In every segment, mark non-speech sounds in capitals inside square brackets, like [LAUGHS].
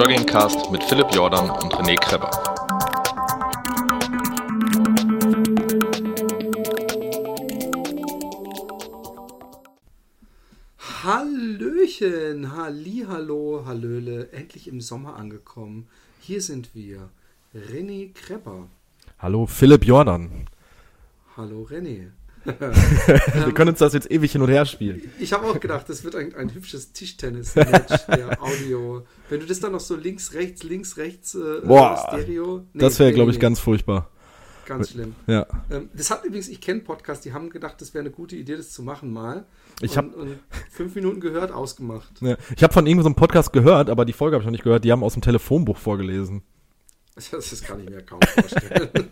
Joggingcast mit Philipp Jordan und René Kreber. Hallöchen, Hallihallo, Hallöle, endlich im Sommer angekommen. Hier sind wir, René Krepper. Hallo, Philipp Jordan. Hallo, René. Wir können uns das jetzt ewig hin und her spielen. Ich habe auch gedacht, das wird ein, ein hübsches Tischtennis-Match, [LAUGHS] der Audio. Wenn du das dann noch so links, rechts, links, rechts, äh, Boah, Stereo. Nee, das wäre, nee, glaube ich, nee. ganz furchtbar. Ganz schlimm. Ja. Ähm, das hat übrigens, ich kenne Podcasts, die haben gedacht, das wäre eine gute Idee, das zu machen mal. Ich habe fünf Minuten gehört, ausgemacht. Ja. Ich habe von irgendeinem so einem Podcast gehört, aber die Folge habe ich noch nicht gehört. Die haben aus dem Telefonbuch vorgelesen. Das, das kann ich mir kaum vorstellen. [LAUGHS]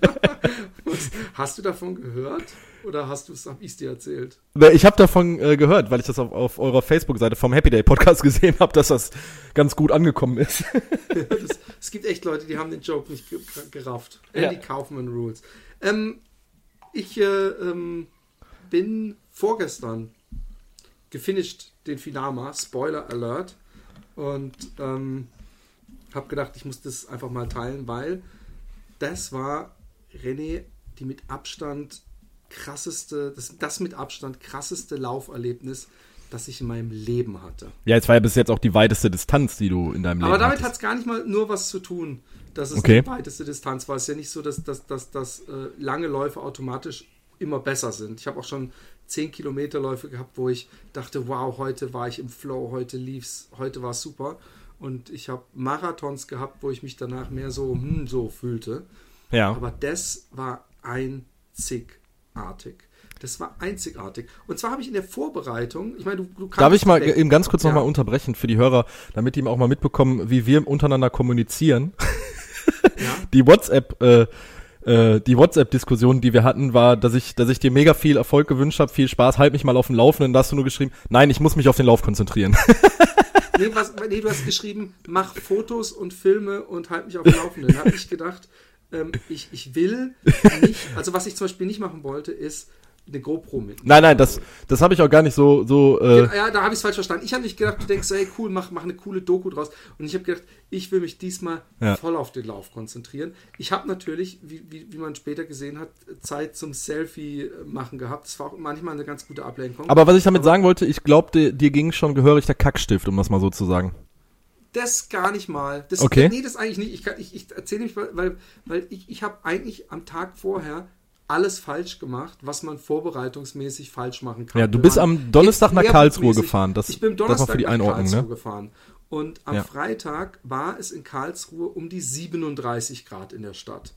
[LAUGHS] hast du davon gehört oder hast du es, habe ich es dir erzählt? Ich habe davon äh, gehört, weil ich das auf, auf eurer Facebook-Seite vom Happy Day Podcast [LAUGHS] gesehen habe, dass das ganz gut angekommen ist. [LAUGHS] das, es gibt echt Leute, die haben den Joke nicht gerafft. Andy ja. Kaufman Rules. Ähm, ich äh, ähm, bin vorgestern gefinisht den Finama, Spoiler Alert. Und ähm, habe gedacht, ich muss das einfach mal teilen, weil das war René die mit Abstand krasseste, das, das mit Abstand krasseste Lauferlebnis, das ich in meinem Leben hatte. Ja, es war ja bis jetzt auch die weiteste Distanz, die du in deinem Leben Aber damit hat es gar nicht mal nur was zu tun, dass es okay. die weiteste Distanz war. Es ist ja nicht so, dass, dass, dass, dass äh, lange Läufe automatisch immer besser sind. Ich habe auch schon 10 Kilometer Läufe gehabt, wo ich dachte, wow, heute war ich im Flow, heute lief's, heute war es super. Und ich habe Marathons gehabt, wo ich mich danach mehr so, hm, so fühlte. Ja. Aber das war einzigartig. Das war einzigartig. Und zwar habe ich in der Vorbereitung, ich meine, du, du kannst. Darf ich mal eben ganz kurz ja. nochmal unterbrechen für die Hörer, damit die auch mal mitbekommen, wie wir untereinander kommunizieren. [LAUGHS] Ja. Die WhatsApp, äh, äh, die WhatsApp-Diskussion, die wir hatten, war, dass ich, dass ich dir mega viel Erfolg gewünscht habe, viel Spaß, halt mich mal auf dem Laufenden. Da hast du nur geschrieben, nein, ich muss mich auf den Lauf konzentrieren. nee, was, nee, du hast geschrieben, mach Fotos und Filme und halt mich auf dem Laufenden. Da habe [LAUGHS] ich gedacht, ähm, ich, ich will [LAUGHS] nicht, also was ich zum Beispiel nicht machen wollte, ist eine GoPro mit. Nein, nein, das, das habe ich auch gar nicht so. so äh ja, da habe ich es falsch verstanden. Ich habe nicht gedacht, du denkst, hey cool, mach, mach eine coole Doku draus. Und ich habe gedacht, ich will mich diesmal ja. voll auf den Lauf konzentrieren. Ich habe natürlich, wie, wie, wie man später gesehen hat, Zeit zum Selfie machen gehabt. Das war auch manchmal eine ganz gute Ablenkung. Aber was ich damit Aber, sagen wollte, ich glaube, dir, dir ging schon gehörig der Kackstift, um das mal so zu sagen. Das gar nicht mal. Das, okay. Nee, das eigentlich nicht. Ich, ich, ich erzähle nicht, weil, weil ich, ich habe eigentlich am Tag vorher alles falsch gemacht, was man vorbereitungsmäßig falsch machen kann. Ja, du bist am Donnerstag nach Karlsruhe gefahren. Das, ich bin Donnerstag das für die nach Einordnung, Karlsruhe ne? gefahren. Und am Ja. Freitag war es in Karlsruhe um die 37 Grad in der Stadt.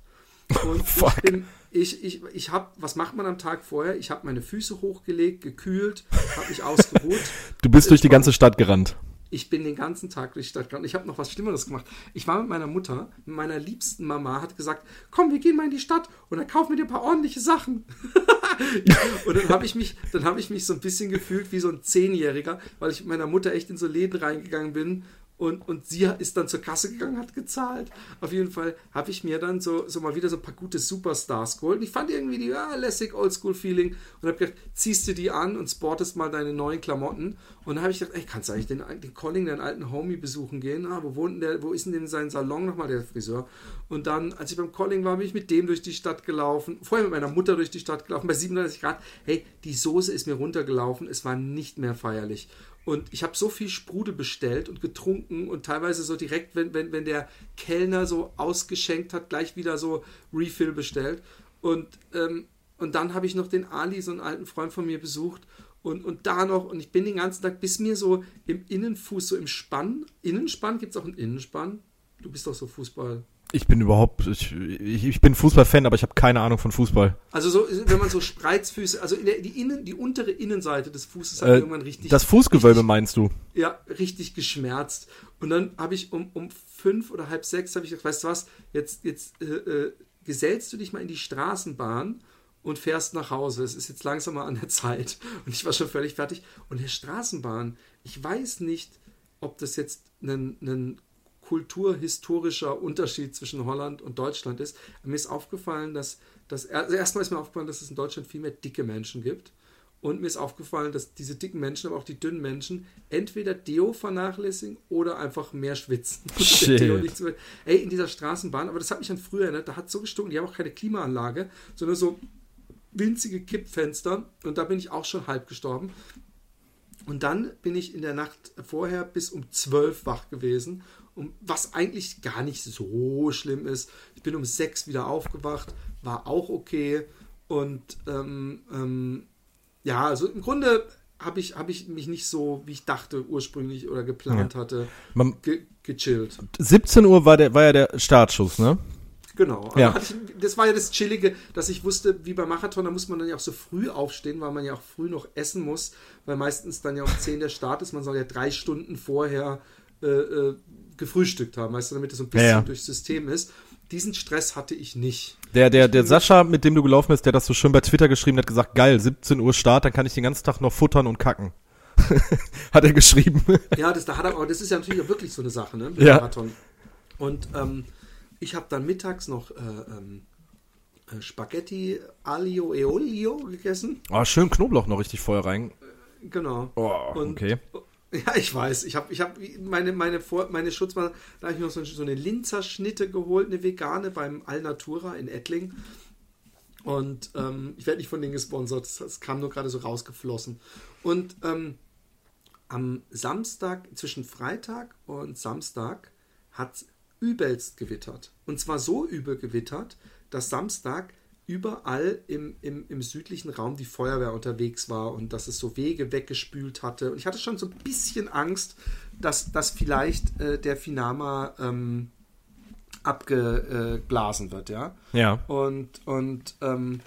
[LAUGHS] Und ich bin, ich, ich, ich habe, was macht man am Tag vorher? Ich habe meine Füße hochgelegt, gekühlt, habe mich [LAUGHS] ausgeruht. Du bist durch die ganze Stadt gerannt. Ich bin den ganzen Tag durch die Stadt gerannt. Ich habe noch was Schlimmeres gemacht. Ich war mit meiner Mutter, mit meiner liebsten Mama, hat gesagt, komm, wir gehen mal in die Stadt und dann kaufen wir dir ein paar ordentliche Sachen. [LAUGHS] und dann habe ich mich, dann habe ich mich so ein bisschen gefühlt wie so ein Zehnjähriger, weil ich mit meiner Mutter echt in so Läden reingegangen bin. Und, und sie ist dann zur Kasse gegangen, hat gezahlt. Auf jeden Fall habe ich mir dann so, so mal wieder so ein paar gute Superstars geholt. Und ich fand irgendwie die ja, lässig Oldschool-Feeling und habe gedacht, ziehst du die an und sportest mal deine neuen Klamotten. Und dann habe ich gedacht, ey, kannst du eigentlich den, den Colling, deinen alten Homie, besuchen gehen? Ah, wo wohnt der, wo ist denn sein Salon nochmal, der Friseur? Und dann, als ich beim Colling war, bin ich mit dem durch die Stadt gelaufen. Vorher mit meiner Mutter durch die Stadt gelaufen, bei 37 Grad. Hey, die Soße ist mir runtergelaufen. Es war nicht mehr feierlich. Und ich habe so viel Sprudel bestellt und getrunken und teilweise so direkt, wenn, wenn, wenn der Kellner so ausgeschenkt hat, gleich wieder so Refill bestellt. Und, ähm, und dann habe ich noch den Ali, so einen alten Freund von mir, besucht. Und, und da noch, und ich bin den ganzen Tag bis mir so im Innenfuß, so im Spann. Innenspann gibt es auch einen Innenspann. Du bist doch so Fußball. Ich bin überhaupt, ich, ich, ich bin Fußballfan, aber ich habe keine Ahnung von Fußball. Also so, wenn man so Spreizfüße, also der, die, Innen, die untere Innenseite des Fußes hat Äh, irgendwann richtig. das Fußgewölbe richtig, meinst du? ja, richtig geschmerzt. Und dann habe ich um, um fünf oder halb sechs habe ich gesagt, weißt du was, jetzt, jetzt äh, äh, gesellst du dich mal in die Straßenbahn und fährst nach Hause. Es ist jetzt langsam mal an der Zeit. Und ich war schon völlig fertig. Und der Straßenbahn, ich weiß nicht, ob das jetzt ein, ein kulturhistorischer Unterschied zwischen Holland und Deutschland ist. Mir ist aufgefallen, dass, dass also erstmal ist mir aufgefallen, dass es in Deutschland viel mehr dicke Menschen gibt. Und mir ist aufgefallen, dass diese dicken Menschen, aber auch die dünnen Menschen, entweder Deo vernachlässigen oder einfach mehr schwitzen. [LAUGHS] Shit. Ey, in dieser Straßenbahn, aber das hat mich an früher erinnert, da hat so gestunken, die haben auch keine Klimaanlage, sondern so winzige Kippfenster. Und da bin ich auch schon halb gestorben. Und dann bin ich in der Nacht vorher bis um zwölf wach gewesen, um, was eigentlich gar nicht so schlimm ist. Ich bin um sechs wieder aufgewacht, war auch okay. Und ähm, ähm, ja, also im Grunde habe ich, hab ich mich nicht so, wie ich dachte, ursprünglich oder geplant ja. hatte, Man, ge gechillt. 17 Uhr war, der, war ja der Startschuss, ne? Genau. Ja. Ich, das war ja das Chillige, dass ich wusste, wie beim Marathon, da muss man dann ja auch so früh aufstehen, weil man ja auch früh noch essen muss, weil meistens dann ja um 10 der Start ist. Man soll ja drei Stunden vorher äh, äh, gefrühstückt haben, weißt du, damit das so ein bisschen Ja, ja. durchs System ist. Diesen Stress hatte ich nicht. Der, der, der Sascha, mit dem du gelaufen bist, der das so schön bei Twitter geschrieben, hat gesagt, geil, 17 Uhr Start, dann kann ich den ganzen Tag noch futtern und kacken. [LAUGHS] hat er geschrieben. Ja, das, da hat er, aber das ist ja natürlich auch wirklich so eine Sache, ne? Mit Ja. Marathon. Und ähm, ich habe dann mittags noch äh, ähm, äh, Spaghetti Aglio e Olio gegessen. Oh, schön Knoblauch noch richtig vorher rein. Genau. Oh, Und- okay. Ja, ich weiß. Ich habe ich hab meine, meine, meine Schutzmaske, da habe ich mir noch so, so eine Linzerschnitte geholt, eine vegane beim Alnatura in Ettling. Und ähm, ich werde nicht von denen gesponsert, das, das kam nur gerade so rausgeflossen. Und ähm, am Samstag, zwischen Freitag und Samstag, hat es übelst gewittert. Und zwar so übel gewittert, dass Samstag überall im, im, im südlichen Raum die Feuerwehr unterwegs war und dass es so Wege weggespült hatte. Und ich hatte schon so ein bisschen Angst, dass, dass vielleicht äh, der Finama ähm, abgeblasen wird, ja. Ja. Und, und ähm,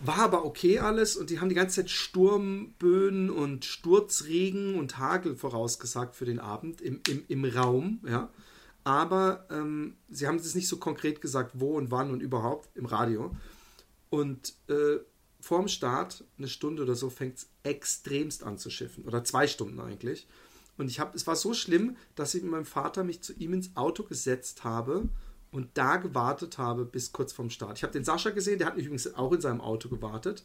war aber okay alles und die haben die ganze Zeit Sturmböen und Sturzregen und Hagel vorausgesagt für den Abend im, im, im Raum, ja. Aber ähm, sie haben es nicht so konkret gesagt, wo und wann und überhaupt im Radio. Und äh, vorm Start, eine Stunde oder so, fängt es extremst an zu schiffen. Oder zwei Stunden eigentlich. Und ich habe, es war so schlimm, dass ich mit meinem Vater mich zu ihm ins Auto gesetzt habe und da gewartet habe bis kurz vorm Start. Ich habe den Sascha gesehen, der hat mich übrigens auch in seinem Auto gewartet.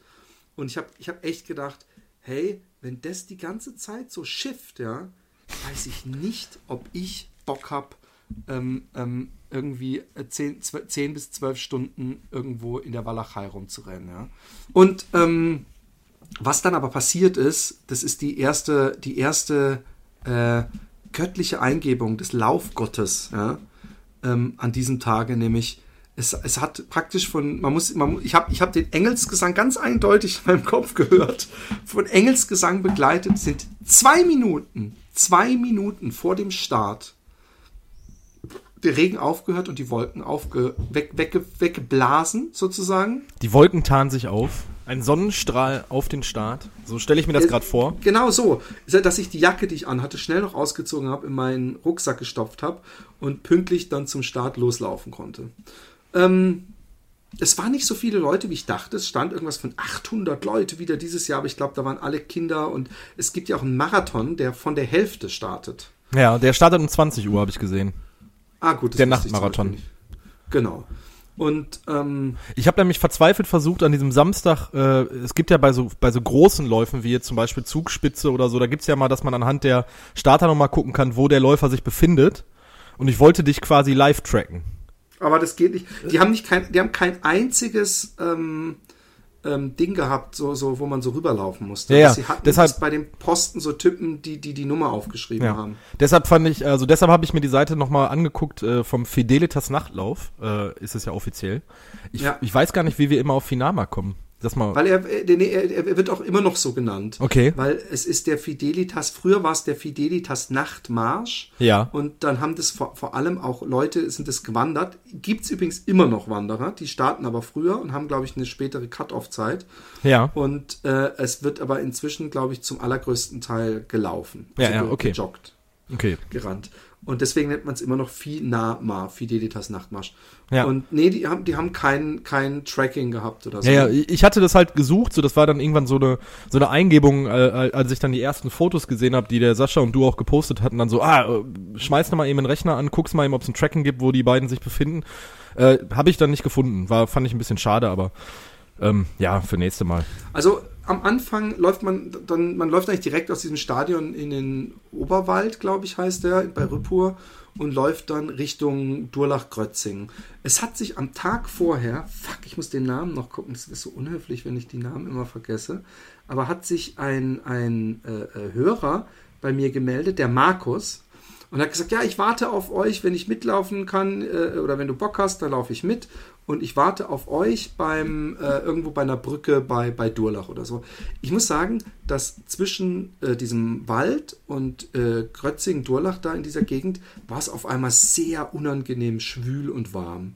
Und ich habe ich hab echt gedacht, hey, wenn das die ganze Zeit so schifft, ja, weiß ich nicht, ob ich Bock habe, ähm, ähm, irgendwie 10, 10 bis 12 Stunden irgendwo in der Walachei rumzurennen. Ja. Und ähm, was dann aber passiert ist, das ist die erste, die erste äh, göttliche Eingebung des Laufgottes ja, ähm, an diesem Tage, nämlich es, es hat praktisch von, man muss, man, ich habe ich hab den Engelsgesang ganz eindeutig in meinem Kopf gehört, von Engelsgesang begleitet sind zwei Minuten, zwei Minuten vor dem Start der Regen aufgehört und die Wolken aufge, weg, wegge, weggeblasen, sozusagen. Die Wolken tarnen sich auf. Ein Sonnenstrahl auf den Start. So stelle ich mir das gerade vor. Genau so, dass ich die Jacke, die ich anhatte, schnell noch ausgezogen habe, in meinen Rucksack gestopft habe und pünktlich dann zum Start loslaufen konnte. Ähm, es waren nicht so viele Leute, wie ich dachte. Es stand irgendwas von 800 Leute wieder dieses Jahr, aber ich glaube, da waren alle Kinder und es gibt ja auch einen Marathon, der von der Hälfte startet. Ja, der startet um 20 Uhr, habe ich gesehen. Ah, gut. das Der Nachtmarathon. Genau. Und ähm, Ich habe nämlich verzweifelt versucht, an diesem Samstag, äh, es gibt ja bei so, bei so großen Läufen wie jetzt zum Beispiel Zugspitze oder so, da gibt's ja mal, dass man anhand der Starter nochmal gucken kann, wo der Läufer sich befindet. Und ich wollte dich quasi live tracken. Aber das geht nicht. Die haben nicht kein, die haben kein einziges ähm, ähm, Ding gehabt, so, so, wo man so rüberlaufen musste. Ja. Was sie hatten, Deshalb- bei den Posten so Typen, die die, die Nummer aufgeschrieben Ja. haben. Deshalb fand ich, also deshalb habe ich mir die Seite nochmal angeguckt äh, vom Fidelitas Nachtlauf, äh, ist es ja offiziell. Ich, Ja. ich weiß gar nicht, wie wir immer auf Finama kommen. Das mal. Weil er, äh, er, er wird auch immer noch so genannt. Okay. Weil es ist der Fidelitas, früher war es der Fidelitas Nachtmarsch. Ja. Und dann haben das vor, vor allem auch Leute, sind das gewandert. Gibt es übrigens immer noch Wanderer, die starten aber früher und haben, glaube ich, eine spätere Cut-Off-Zeit. Ja. Und äh, es wird aber inzwischen, glaube ich, zum allergrößten Teil gelaufen. Ja, ja, ge- okay. Gejoggt, Okay. gerannt. Und deswegen nennt man es immer noch Finama, Fidelitas Nachtmarsch. Ja. Und nee, die haben, die haben kein, kein Tracking gehabt oder so. Ja, ja, ich hatte das halt gesucht, so das war dann irgendwann so eine so eine Eingebung, äh, als ich dann die ersten Fotos gesehen habe, die der Sascha und du auch gepostet hatten, dann so, ah, äh, schmeiß noch mal eben den Rechner an, guck's mal eben, ob es ein Tracking gibt, wo die beiden sich befinden. Äh, habe ich dann nicht gefunden, war fand ich ein bisschen schade, aber ähm, ja, für nächste Mal. Also am Anfang läuft man dann, man läuft eigentlich direkt aus diesem Stadion in den Oberwald, glaube ich, heißt der, bei Rüppur und läuft dann Richtung Durlach-Grötzing. Es hat sich am Tag vorher, fuck, ich muss den Namen noch gucken, das ist so unhöflich, wenn ich die Namen immer vergesse, aber hat sich ein, ein äh, äh Hörer bei mir gemeldet, der Markus, und hat gesagt, ja, ich warte auf euch, wenn ich mitlaufen kann äh, oder wenn du Bock hast, dann laufe ich mit und ich warte auf euch beim äh, irgendwo bei einer Brücke bei, bei Durlach oder so. Ich muss sagen, dass zwischen äh, diesem Wald und äh, Grötzing-Durlach da in dieser Gegend war es auf einmal sehr unangenehm schwül und warm.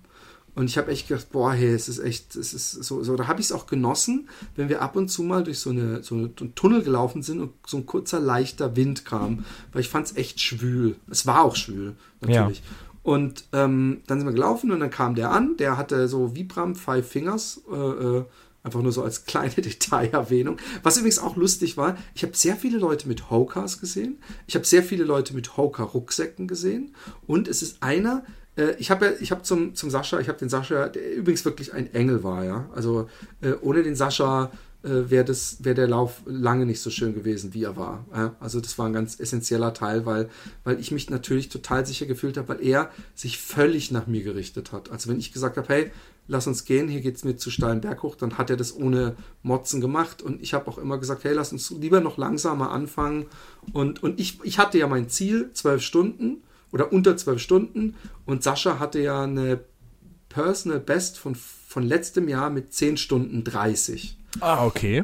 Und ich habe echt gedacht, boah, hey, es ist echt, es ist so, so da habe ich es auch genossen, wenn wir ab und zu mal durch so eine, so eine Tunnel gelaufen sind und so ein kurzer, leichter Wind kam, weil ich fand es echt schwül. Es war auch schwül, natürlich. Ja. Und ähm, dann sind wir gelaufen und dann kam der an, der hatte so Vibram Five Fingers, äh, äh, einfach nur so als kleine [LAUGHS] Detailerwähnung. Was übrigens auch lustig war, ich habe sehr viele Leute mit Hokas gesehen, ich habe sehr viele Leute mit Hoka-Rucksäcken gesehen und es ist einer, äh, ich habe ja, ich habe zum, zum Sascha, ich habe den Sascha, der übrigens wirklich ein Engel war, ja, also äh, ohne den Sascha äh, wäre wär der Lauf lange nicht so schön gewesen, wie er war. Ja? Also das war ein ganz essentieller Teil, weil, weil ich mich natürlich total sicher gefühlt habe, weil er sich völlig nach mir gerichtet hat. Also wenn ich gesagt habe, hey, lass uns gehen, hier geht es mir zu steilen Berg hoch, dann hat er das ohne Motzen gemacht. Und ich habe auch immer gesagt, hey, lass uns lieber noch langsamer anfangen. Und, und ich, ich hatte ja mein Ziel, zwölf Stunden oder unter zwölf Stunden. Und Sascha hatte ja eine Personal Best von, von letztem Jahr mit 10 Stunden 30. Ah, okay.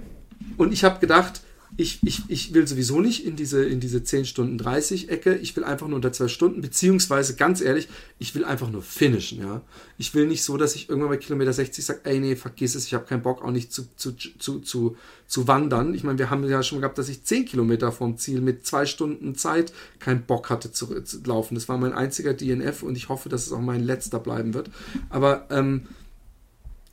Und ich habe gedacht, ich, ich, ich will sowieso nicht in diese, in diese 10 Stunden 30 Ecke. Ich will einfach nur unter 12 Stunden, beziehungsweise ganz ehrlich, ich will einfach nur finishen, ja. Ich will nicht so, dass ich irgendwann bei Kilometer 60 sage, ey, nee, vergiss es, ich habe keinen Bock auch nicht zu, zu, zu, zu, zu wandern. Ich meine, wir haben ja schon gehabt, dass ich 10 Kilometer vom Ziel mit zwei Stunden Zeit keinen Bock hatte zu, zu laufen. Das war mein einziger DNF und ich hoffe, dass es auch mein letzter bleiben wird. Aber, ähm,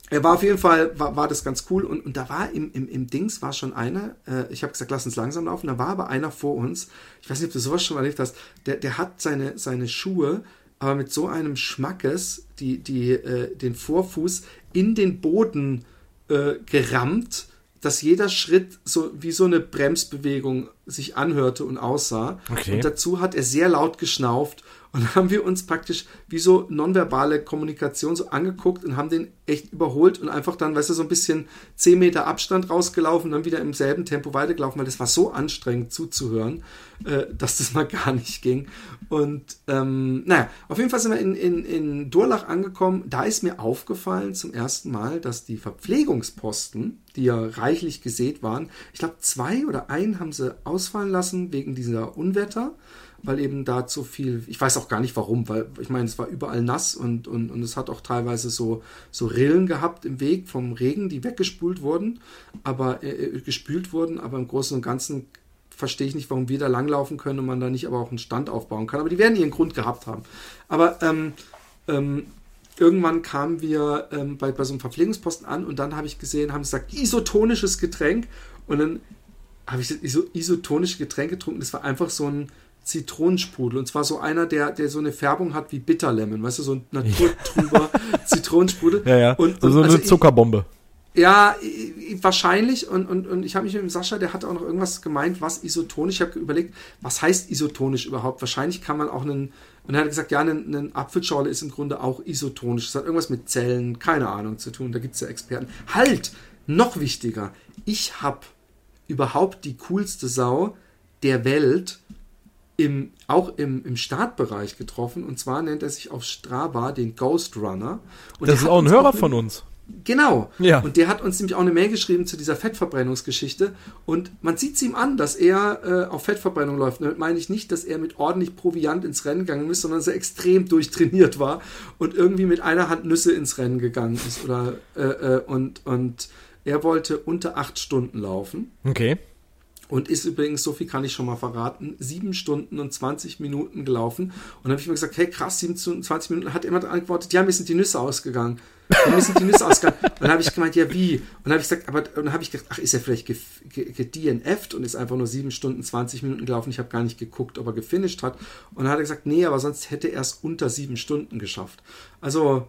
er war auf jeden Fall, war, war das ganz cool und, und da war im, im, im Dings war schon einer, äh, ich habe gesagt, lass uns langsam laufen, da war aber einer vor uns, ich weiß nicht, ob du sowas schon mal erlebt hast, der, der hat seine, seine Schuhe aber mit so einem Schmackes, die, die, äh, den Vorfuß in den Boden äh, gerammt, dass jeder Schritt so wie so eine Bremsbewegung sich anhörte und aussah. Okay. Und dazu hat er sehr laut geschnauft und haben wir uns praktisch wie so nonverbale Kommunikation so angeguckt und haben den echt überholt und einfach dann, weißt du, so ein bisschen 10 Meter Abstand rausgelaufen und dann wieder im selben Tempo weitergelaufen, weil das war so anstrengend zuzuhören, äh, dass das mal [LAUGHS] gar nicht ging. Und ähm, naja, auf jeden Fall sind wir in, in, in Durlach angekommen. Da ist mir aufgefallen zum ersten Mal, dass die Verpflegungsposten, die ja reichlich gesät waren, ich glaube zwei oder einen haben sie ausfallen lassen wegen dieser Unwetter weil eben da zu viel, ich weiß auch gar nicht warum, weil ich meine, es war überall nass und, und, und es hat auch teilweise so, so Rillen gehabt im Weg vom Regen, die weggespült wurden, aber äh, äh, gespült wurden, aber im Großen und Ganzen verstehe ich nicht, warum wir da langlaufen können und man da nicht aber auch einen Stand aufbauen kann. Aber die werden ihren Grund gehabt haben. Aber ähm, ähm, irgendwann kamen wir ähm, bei, bei so einem Verpflegungsposten an und dann habe ich gesehen, haben sie gesagt, isotonisches Getränk und dann habe ich das iso, isotonische Getränk getrunken. Das war einfach so ein, Zitronensprudel. Und zwar so einer, der, der so eine Färbung hat wie Bitterlemon, weißt du, so ein naturtrüber [LAUGHS] Zitronensprudel. Ja, ja. Und, und so eine also Zuckerbombe. Ich, ja, wahrscheinlich. Und, und, und ich habe mich mit dem Sascha, der hat auch noch irgendwas gemeint, was isotonisch. Ich habe überlegt, was heißt isotonisch überhaupt? Wahrscheinlich kann man auch einen. Und er hat gesagt, ja, eine, eine Apfelschorle ist im Grunde auch isotonisch. Das hat irgendwas mit Zellen, keine Ahnung zu tun. Da gibt es ja Experten. Halt! Noch wichtiger. Ich habe überhaupt die coolste Sau der Welt im, auch im, im Startbereich getroffen. Und zwar nennt er sich auf Strava den Ghost Runner. Und das ist auch ein Hörer auch von uns. Genau. Ja. Und der hat uns nämlich auch eine Mail geschrieben zu dieser Fettverbrennungsgeschichte. Und man sieht es ihm an, dass er äh, auf Fettverbrennung läuft. damit meine ich nicht, dass er mit ordentlich Proviant ins Rennen gegangen ist, sondern dass er extrem durchtrainiert war und irgendwie mit einer Hand Nüsse ins Rennen gegangen ist. Oder, äh, äh, und, und er wollte unter acht Stunden laufen. Okay. Und ist übrigens, so viel kann ich schon mal verraten, sieben Stunden und 20 Minuten gelaufen. Und dann habe ich mir gesagt, hey krass, sieben Stunden und 20 Minuten. Hat jemand antwortet, ja, mir sind die Nüsse ausgegangen. Ja, mir sind die Nüsse ausgegangen. Und [LAUGHS] dann habe ich gemeint, ja, wie? Und dann habe ich gesagt, aber dann habe ich gedacht, ach, ist er vielleicht gedNF'd und ist einfach nur sieben Stunden, 20 Minuten gelaufen. Ich habe gar nicht geguckt, ob er gefinisht hat. Und dann hat er gesagt, nee, aber sonst hätte er es unter sieben Stunden geschafft. Also,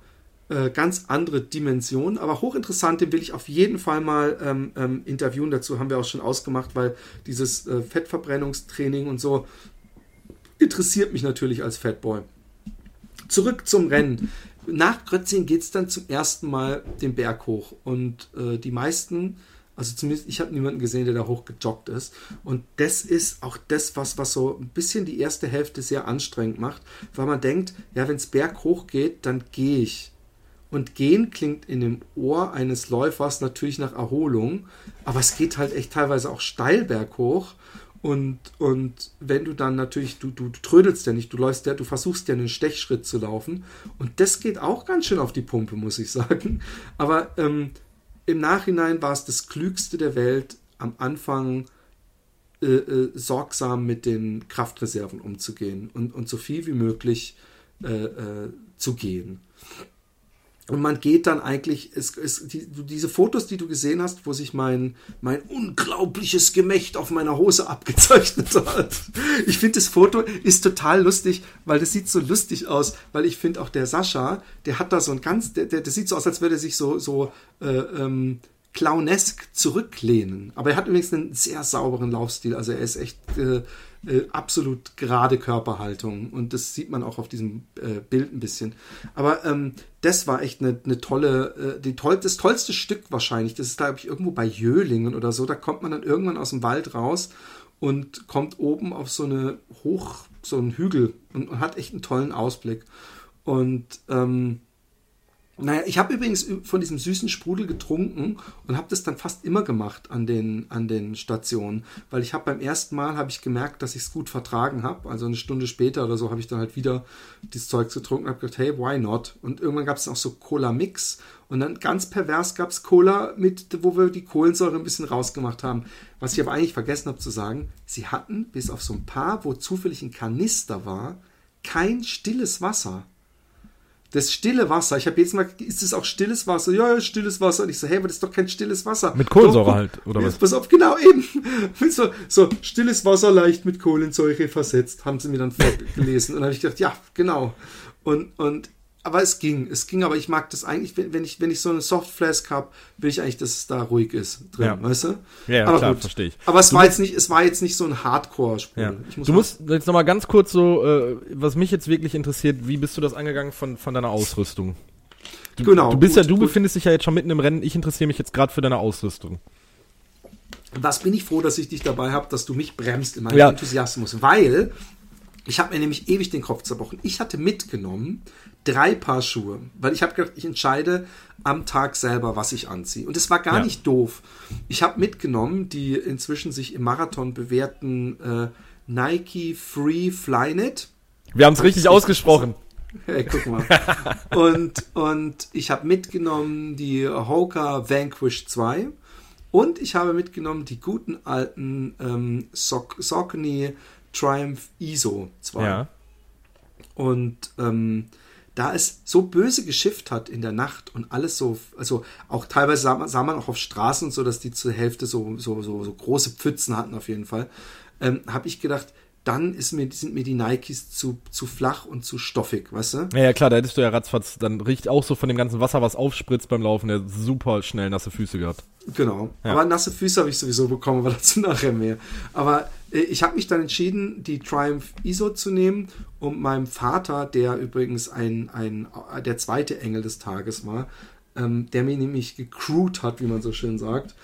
Äh, ganz andere Dimension, aber hochinteressant, den will ich auf jeden Fall mal ähm, ähm, interviewen. Dazu haben wir auch schon ausgemacht, weil dieses äh, Fettverbrennungstraining und so interessiert mich natürlich als Fatboy. Zurück zum Rennen. Nach Grötzing geht es dann zum ersten Mal den Berg hoch und äh, die meisten also zumindest ich habe niemanden gesehen, der da hochgejoggt ist. Und das ist auch das, was, was so ein bisschen die erste Hälfte sehr anstrengend macht, weil man denkt, ja, wenn es berg hoch geht, dann gehe ich. Und gehen klingt in dem Ohr eines Läufers natürlich nach Erholung, aber es geht halt echt teilweise auch steil berghoch. Und, und wenn du dann natürlich, du, du, du trödelst ja nicht, du läufst ja, du versuchst ja einen Stechschritt zu laufen. Und das geht auch ganz schön auf die Pumpe, muss ich sagen. Aber ähm, im Nachhinein war es das Klügste der Welt, am Anfang äh, äh, sorgsam mit den Kraftreserven umzugehen und, und so viel wie möglich äh, äh zu gehen. Und man geht dann eigentlich, es, es, die, diese Fotos, die du gesehen hast, wo sich mein, mein unglaubliches Gemächt auf meiner Hose abgezeichnet hat. Ich finde, das Foto ist total lustig, weil das sieht so lustig aus, weil ich finde auch der Sascha, der hat da so ein ganz, der, der, der sieht so aus, als würde er sich so, so äh, ähm, clownesk zurücklehnen. Aber er hat übrigens einen sehr sauberen Laufstil, also er ist echt äh, äh, absolut gerade Körperhaltung und das sieht man auch auf diesem äh, Bild ein bisschen. Aber ähm, das war echt eine, eine tolle, äh, die toll, das tollste Stück wahrscheinlich. Das ist, glaube ich, irgendwo bei Jölingen oder so. Da kommt man dann irgendwann aus dem Wald raus und kommt oben auf so eine hoch, so einen Hügel und, und hat echt einen tollen Ausblick. Und ähm, naja, ich habe übrigens von diesem süßen Sprudel getrunken und habe das dann fast immer gemacht an den, an den Stationen, weil ich habe beim ersten Mal habe ich gemerkt, dass ich es gut vertragen habe. Also eine Stunde später oder so habe ich dann halt wieder dieses Zeug getrunken und habe gedacht, hey, why not? Und irgendwann gab es auch so Cola Mix und dann ganz pervers gab es Cola mit, wo wir die Kohlensäure ein bisschen rausgemacht haben. Was ich aber eigentlich vergessen habe zu sagen, sie hatten bis auf so ein paar, wo zufällig ein Kanister war, kein stilles Wasser das stille Wasser. Ich habe jetzt mal, ist es auch stilles Wasser? Ja, ja, stilles Wasser. Und ich so, hey, aber das ist doch kein stilles Wasser. Mit Kohlensäure doch, halt, oder was? Pass auf, genau, eben. [LAUGHS] So, so, stilles Wasser leicht mit Kohlensäure versetzt, haben sie mir dann vorgelesen. Und dann habe ich gedacht, ja, genau. Und, und aber es ging, es ging, aber ich mag das eigentlich, wenn ich, wenn ich so eine Softflask habe, will ich eigentlich, dass es da ruhig ist drin, ja. weißt du? Ja, aber klar, verstehe ich. Aber es du war jetzt nicht, es war jetzt nicht so ein Hardcore-Spiel. Ja. Du musst jetzt nochmal ganz kurz so, äh, was mich jetzt wirklich interessiert, wie bist du das angegangen von, von deiner Ausrüstung? Du, genau. Du bist gut, ja, du gut. befindest dich ja jetzt schon mitten im Rennen. Ich interessiere mich jetzt gerade für deine Ausrüstung. Was bin ich froh, dass ich dich dabei habe, dass du mich bremst in meinem ja. Enthusiasmus, weil ich habe mir nämlich ewig den Kopf zerbrochen. Ich hatte mitgenommen drei Paar Schuhe, weil ich habe gedacht, ich entscheide am Tag selber, was ich anziehe. Und es war gar ja. nicht doof. Ich habe mitgenommen die inzwischen sich im Marathon bewährten äh, Nike Free Flynet. Wir haben es richtig ausgesprochen. [LAUGHS] Hey, guck mal. und, und ich habe mitgenommen die Hoka Vanquish 2. Und ich habe mitgenommen die guten alten ähm, Saucony Triumph ISO 2. Ja. Und ähm, da es so böse geschifft hat in der Nacht und alles so, also auch teilweise sah man, sah man auch auf Straßen so, dass die zur Hälfte so, so, so, so große Pfützen hatten auf jeden Fall, ähm, habe ich gedacht, dann mir, sind mir die Nikes zu, zu flach und zu stoffig, weißt du? Ja, ja, klar, da hättest du ja ratzfatz dann riecht auch so von dem ganzen Wasser, was aufspritzt beim Laufen, der super schnell nasse Füße gehabt. Genau. Ja. Aber nasse Füße habe ich sowieso bekommen, aber dazu nachher mehr. Aber äh, ich habe mich dann entschieden, die Triumph ISO zu nehmen, um meinem Vater, der übrigens ein, ein der zweite Engel des Tages war, ähm, der mir nämlich gecrewt hat, wie man so schön sagt,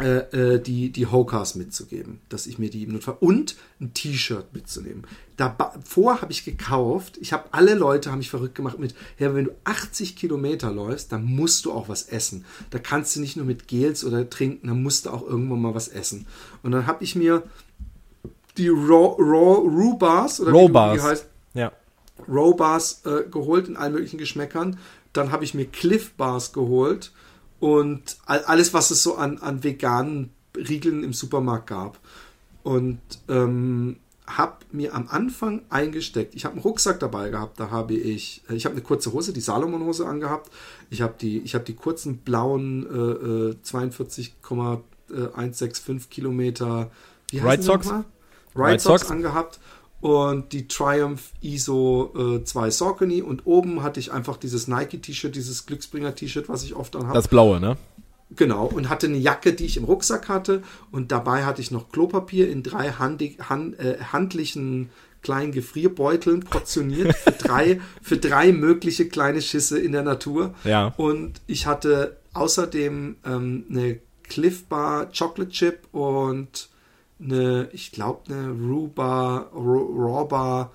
äh, äh, die, die Hokas mitzugeben, dass ich mir die im Notfall und ein T-Shirt mitzunehmen. Davor habe ich gekauft, ich habe alle Leute, haben mich verrückt gemacht mit, ja, wenn du 80 Kilometer läufst, dann musst du auch was essen. Da kannst du nicht nur mit Gels oder trinken, dann musst du auch irgendwann mal was essen. Und dann habe ich mir die Raw, Raw, Raw Bars, oder Raw wie Bars. die heißt, ja. Raw Bars äh, geholt in allen möglichen Geschmäckern. Dann habe ich mir Cliff Bars geholt und alles, was es so an, an veganen Riegeln im Supermarkt gab. Und ähm, habe mir am Anfang eingesteckt. Ich habe einen Rucksack dabei gehabt. Da habe ich, äh, ich habe eine kurze Hose, die Salomon-Hose angehabt. Ich habe die, ich habe die kurzen blauen äh, 42,165 äh, Kilometer. Wie Right Socks. Right, right Socks angehabt und die Triumph ISO äh, 2 Saucony und oben hatte ich einfach dieses Nike-T-Shirt, dieses Glücksbringer-T-Shirt, was ich oft dann habe. Das blaue, ne? Genau, und hatte eine Jacke, die ich im Rucksack hatte und dabei hatte ich noch Klopapier in drei handig, hand, äh, handlichen kleinen Gefrierbeuteln portioniert für [LAUGHS] drei, für drei mögliche kleine Schisse in der Natur. Ja. Und ich hatte außerdem ähm, eine Cliff Bar Chocolate Chip und eine, ich glaube, eine Ruba, Raw Bar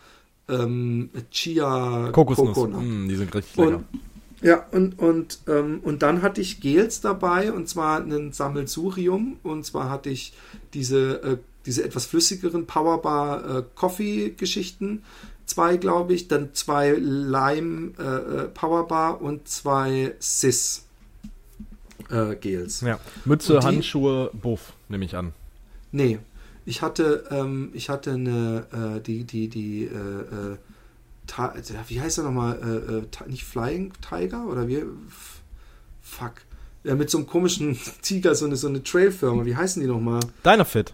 ähm, Chia Kokosnuss. Coconut. Mm, die sind richtig lecker. Und, ja, und, und, ähm, und dann hatte ich Gels dabei und zwar einen Sammelsurium und zwar hatte ich diese, äh, diese etwas flüssigeren Powerbar äh, Coffee Geschichten, zwei glaube ich, dann zwei Lime äh, äh Powerbar und zwei Sis äh, Gels. Ja. Mütze, die, Handschuhe, Buff, nehme ich an. Nee, ich hatte, ähm, ich hatte eine, äh, die, die, die, äh, äh, wie heißt er nochmal? Äh, äh, nicht Flying Tiger oder wie? Fuck. Ja, mit so einem komischen [LAUGHS] Tiger, so eine, so eine Trailfirma. Wie heißen die nochmal? Dynafit.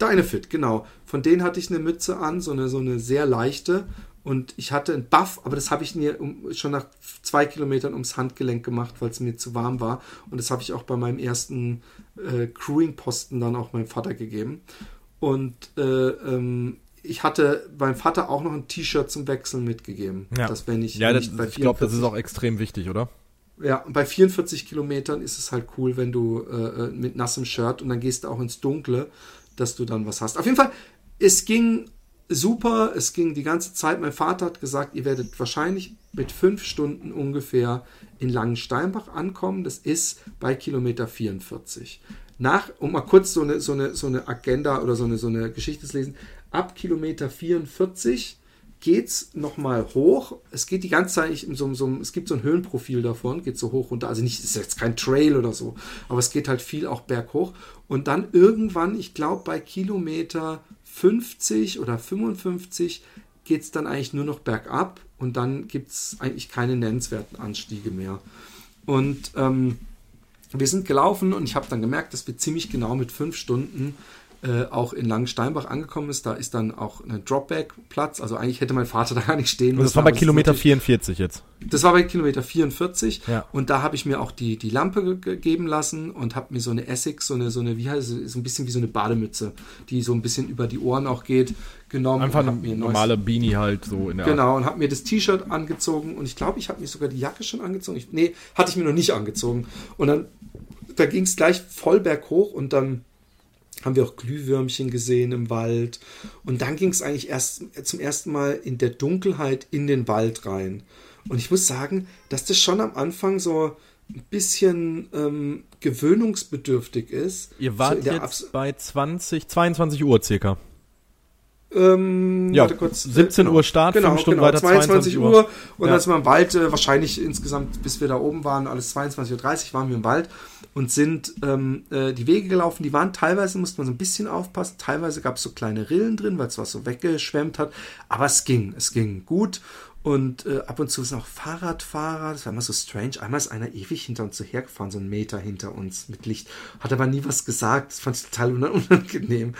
Dynafit, genau. Von denen hatte ich eine Mütze an, so eine, so eine sehr leichte. Und ich hatte einen Buff, aber das habe ich mir um, schon nach zwei Kilometern ums Handgelenk gemacht, weil es mir zu warm war. Und das habe ich auch bei meinem ersten äh, Crewing-Posten dann auch meinem Vater gegeben. Und äh, ähm, ich hatte beim Vater auch noch ein T-Shirt zum Wechseln mitgegeben. Ja, das, wenn ich, ja wenn das, ich, ich glaube, das ist auch extrem wichtig, oder? Ja, bei 44 Kilometern ist es halt cool, wenn du äh, äh, mit nassem Shirt und dann gehst du auch ins Dunkle, dass du dann was hast. Auf jeden Fall, es ging super, es ging die ganze Zeit. Mein Vater hat gesagt, ihr werdet wahrscheinlich mit fünf Stunden ungefähr in Langensteinbach ankommen. Das ist bei Kilometer 44. Nach, um mal kurz so eine, so eine, so eine Agenda oder so eine, so eine Geschichte zu lesen, ab Kilometer 44 geht es nochmal hoch. Es geht die ganze Zeit in so, so, es gibt so ein Höhenprofil davon, geht so hoch runter. Also nicht, ist jetzt kein Trail oder so, aber es geht halt viel auch berghoch. Und dann irgendwann, ich glaube bei Kilometer 50 oder 55 geht es dann eigentlich nur noch bergab und dann gibt es eigentlich keine nennenswerten Anstiege mehr. Und ähm, wir sind gelaufen und ich habe dann gemerkt, dass wir ziemlich genau mit fünf Stunden äh, auch in Langensteinbach angekommen ist. Da ist dann auch ein Dropback-Platz. Also eigentlich hätte mein Vater [LAUGHS] da gar nicht stehen müssen. Das war bei Kilometer 44 jetzt. Das war bei Kilometer 44. Ja. Und da habe ich mir auch die, die Lampe gegeben lassen und habe mir so eine Essex, so eine, so eine, wie heißt es, so ein bisschen wie so eine Bademütze, die so ein bisschen über die Ohren auch geht, genommen. Einfach eine mir normale Beanie halt so in der Genau, und habe mir das T-Shirt angezogen und ich glaube, ich habe mir sogar die Jacke schon angezogen. Ich, nee, hatte ich mir noch nicht angezogen. Und dann, da ging es gleich voll berghoch und dann haben wir auch Glühwürmchen gesehen im Wald. Und dann ging es eigentlich erst zum ersten Mal in der Dunkelheit in den Wald rein. Und ich muss sagen, dass das schon am Anfang so ein bisschen ähm, gewöhnungsbedürftig ist. Ihr wart so jetzt bei 20, 22 Uhr circa. Ähm, ja, kurz, 17 genau, Uhr Start, genau, 5 Stunden genau, weiter, 22 Uhr. Uhr. Und ja. sind wir im Wald, äh, wahrscheinlich insgesamt, bis wir da oben waren, alles 22.30 Uhr waren wir im Wald und sind ähm, äh, die Wege gelaufen. Die waren teilweise, musste man so ein bisschen aufpassen, teilweise gab es so kleine Rillen drin, weil es was so weggeschwemmt hat. Aber es ging, es ging gut. Und äh, ab und zu sind auch Fahrradfahrer, das war immer so strange. Einmal ist einer ewig hinter uns so hergefahren, so einen Meter hinter uns mit Licht, hat aber nie was gesagt. Das fand ich total unangenehm.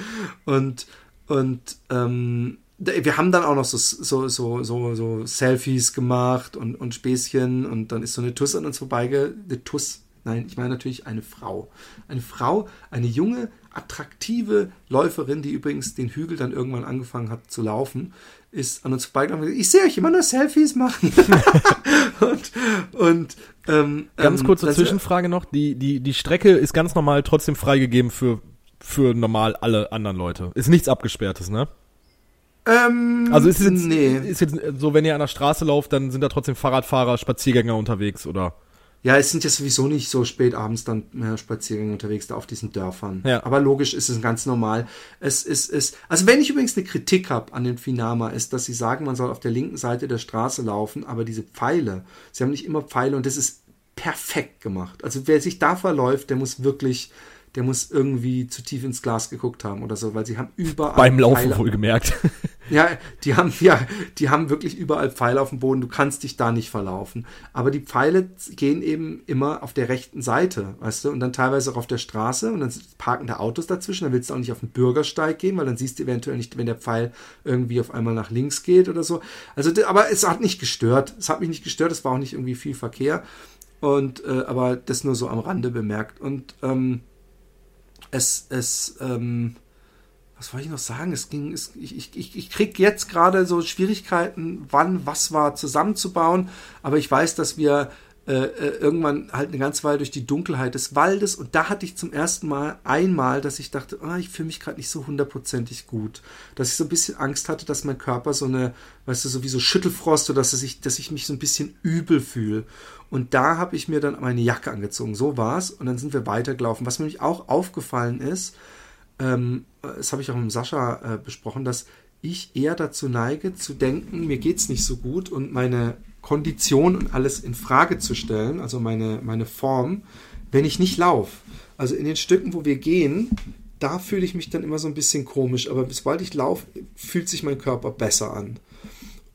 Und und ähm, wir haben dann auch noch so, so, so, so, so Selfies gemacht und, und Späßchen und dann ist so eine Tuss an uns vorbeigegangen. Eine Tuss, nein, ich meine natürlich eine Frau. Eine Frau, eine junge, attraktive Läuferin, die übrigens den Hügel dann irgendwann angefangen hat zu laufen, ist an uns vorbeigegangen und gesagt, ich sehe euch immer nur Selfies machen. [LAUGHS] und, und ähm, ganz kurze ähm, Zwischenfrage noch, die, die, die Strecke ist ganz normal trotzdem freigegeben für für normal alle anderen Leute. Ist nichts abgesperrtes, ne? Ähm, also ist jetzt, nee. ist jetzt so, wenn ihr an der Straße lauft, dann sind da trotzdem Fahrradfahrer, Spaziergänger unterwegs, oder? Ja, es sind ja sowieso nicht so spät abends dann mehr Spaziergänger unterwegs da auf diesen Dörfern. Ja. Aber logisch ist es ganz normal. Es ist, es, also wenn ich übrigens eine Kritik habe an den Finama, ist, dass sie sagen, man soll auf der linken Seite der Straße laufen, aber diese Pfeile, sie haben nicht immer Pfeile und das ist perfekt gemacht. Also wer sich da verläuft, der muss wirklich, der muss irgendwie zu tief ins Glas geguckt haben oder so, weil sie haben überall. Beim Laufen Pfeile. wohlgemerkt. [LAUGHS] Ja, die haben ja, die haben wirklich überall Pfeile auf dem Boden. Du kannst dich da nicht verlaufen. Aber die Pfeile gehen eben immer auf der rechten Seite, weißt du, und dann teilweise auch auf der Straße und dann parken da Autos dazwischen. Dann willst du auch nicht auf den Bürgersteig gehen, weil dann siehst du eventuell nicht, wenn der Pfeil irgendwie auf einmal nach links geht oder so. Also, aber es hat nicht gestört. Es hat mich nicht gestört. Es war auch nicht irgendwie viel Verkehr. Und äh, aber das nur so am Rande bemerkt. Und ähm, es, es, ähm, was wollte ich noch sagen? Es ging, es, ich, ich, ich krieg jetzt gerade so Schwierigkeiten, wann was war zusammenzubauen, aber ich weiß, dass wir äh, äh, irgendwann halt eine ganze Weile durch die Dunkelheit des Waldes und da hatte ich zum ersten Mal einmal, dass ich dachte, oh, ich fühle mich gerade nicht so hundertprozentig gut, dass ich so ein bisschen Angst hatte, dass mein Körper so eine, weißt du, so wie so Schüttelfrost oder dass ich, dass ich mich so ein bisschen übel fühle. Und da habe ich mir dann meine Jacke angezogen. So war's. Und dann sind wir weitergelaufen. Was mir nämlich auch aufgefallen ist, ähm, das habe ich auch mit Sascha äh, besprochen, dass ich eher dazu neige, zu denken, mir geht's nicht so gut und meine Kondition und alles in Frage zu stellen, also meine, meine Form, wenn ich nicht laufe. Also in den Stücken, wo wir gehen, da fühle ich mich dann immer so ein bisschen komisch, aber sobald ich laufe, fühlt sich mein Körper besser an.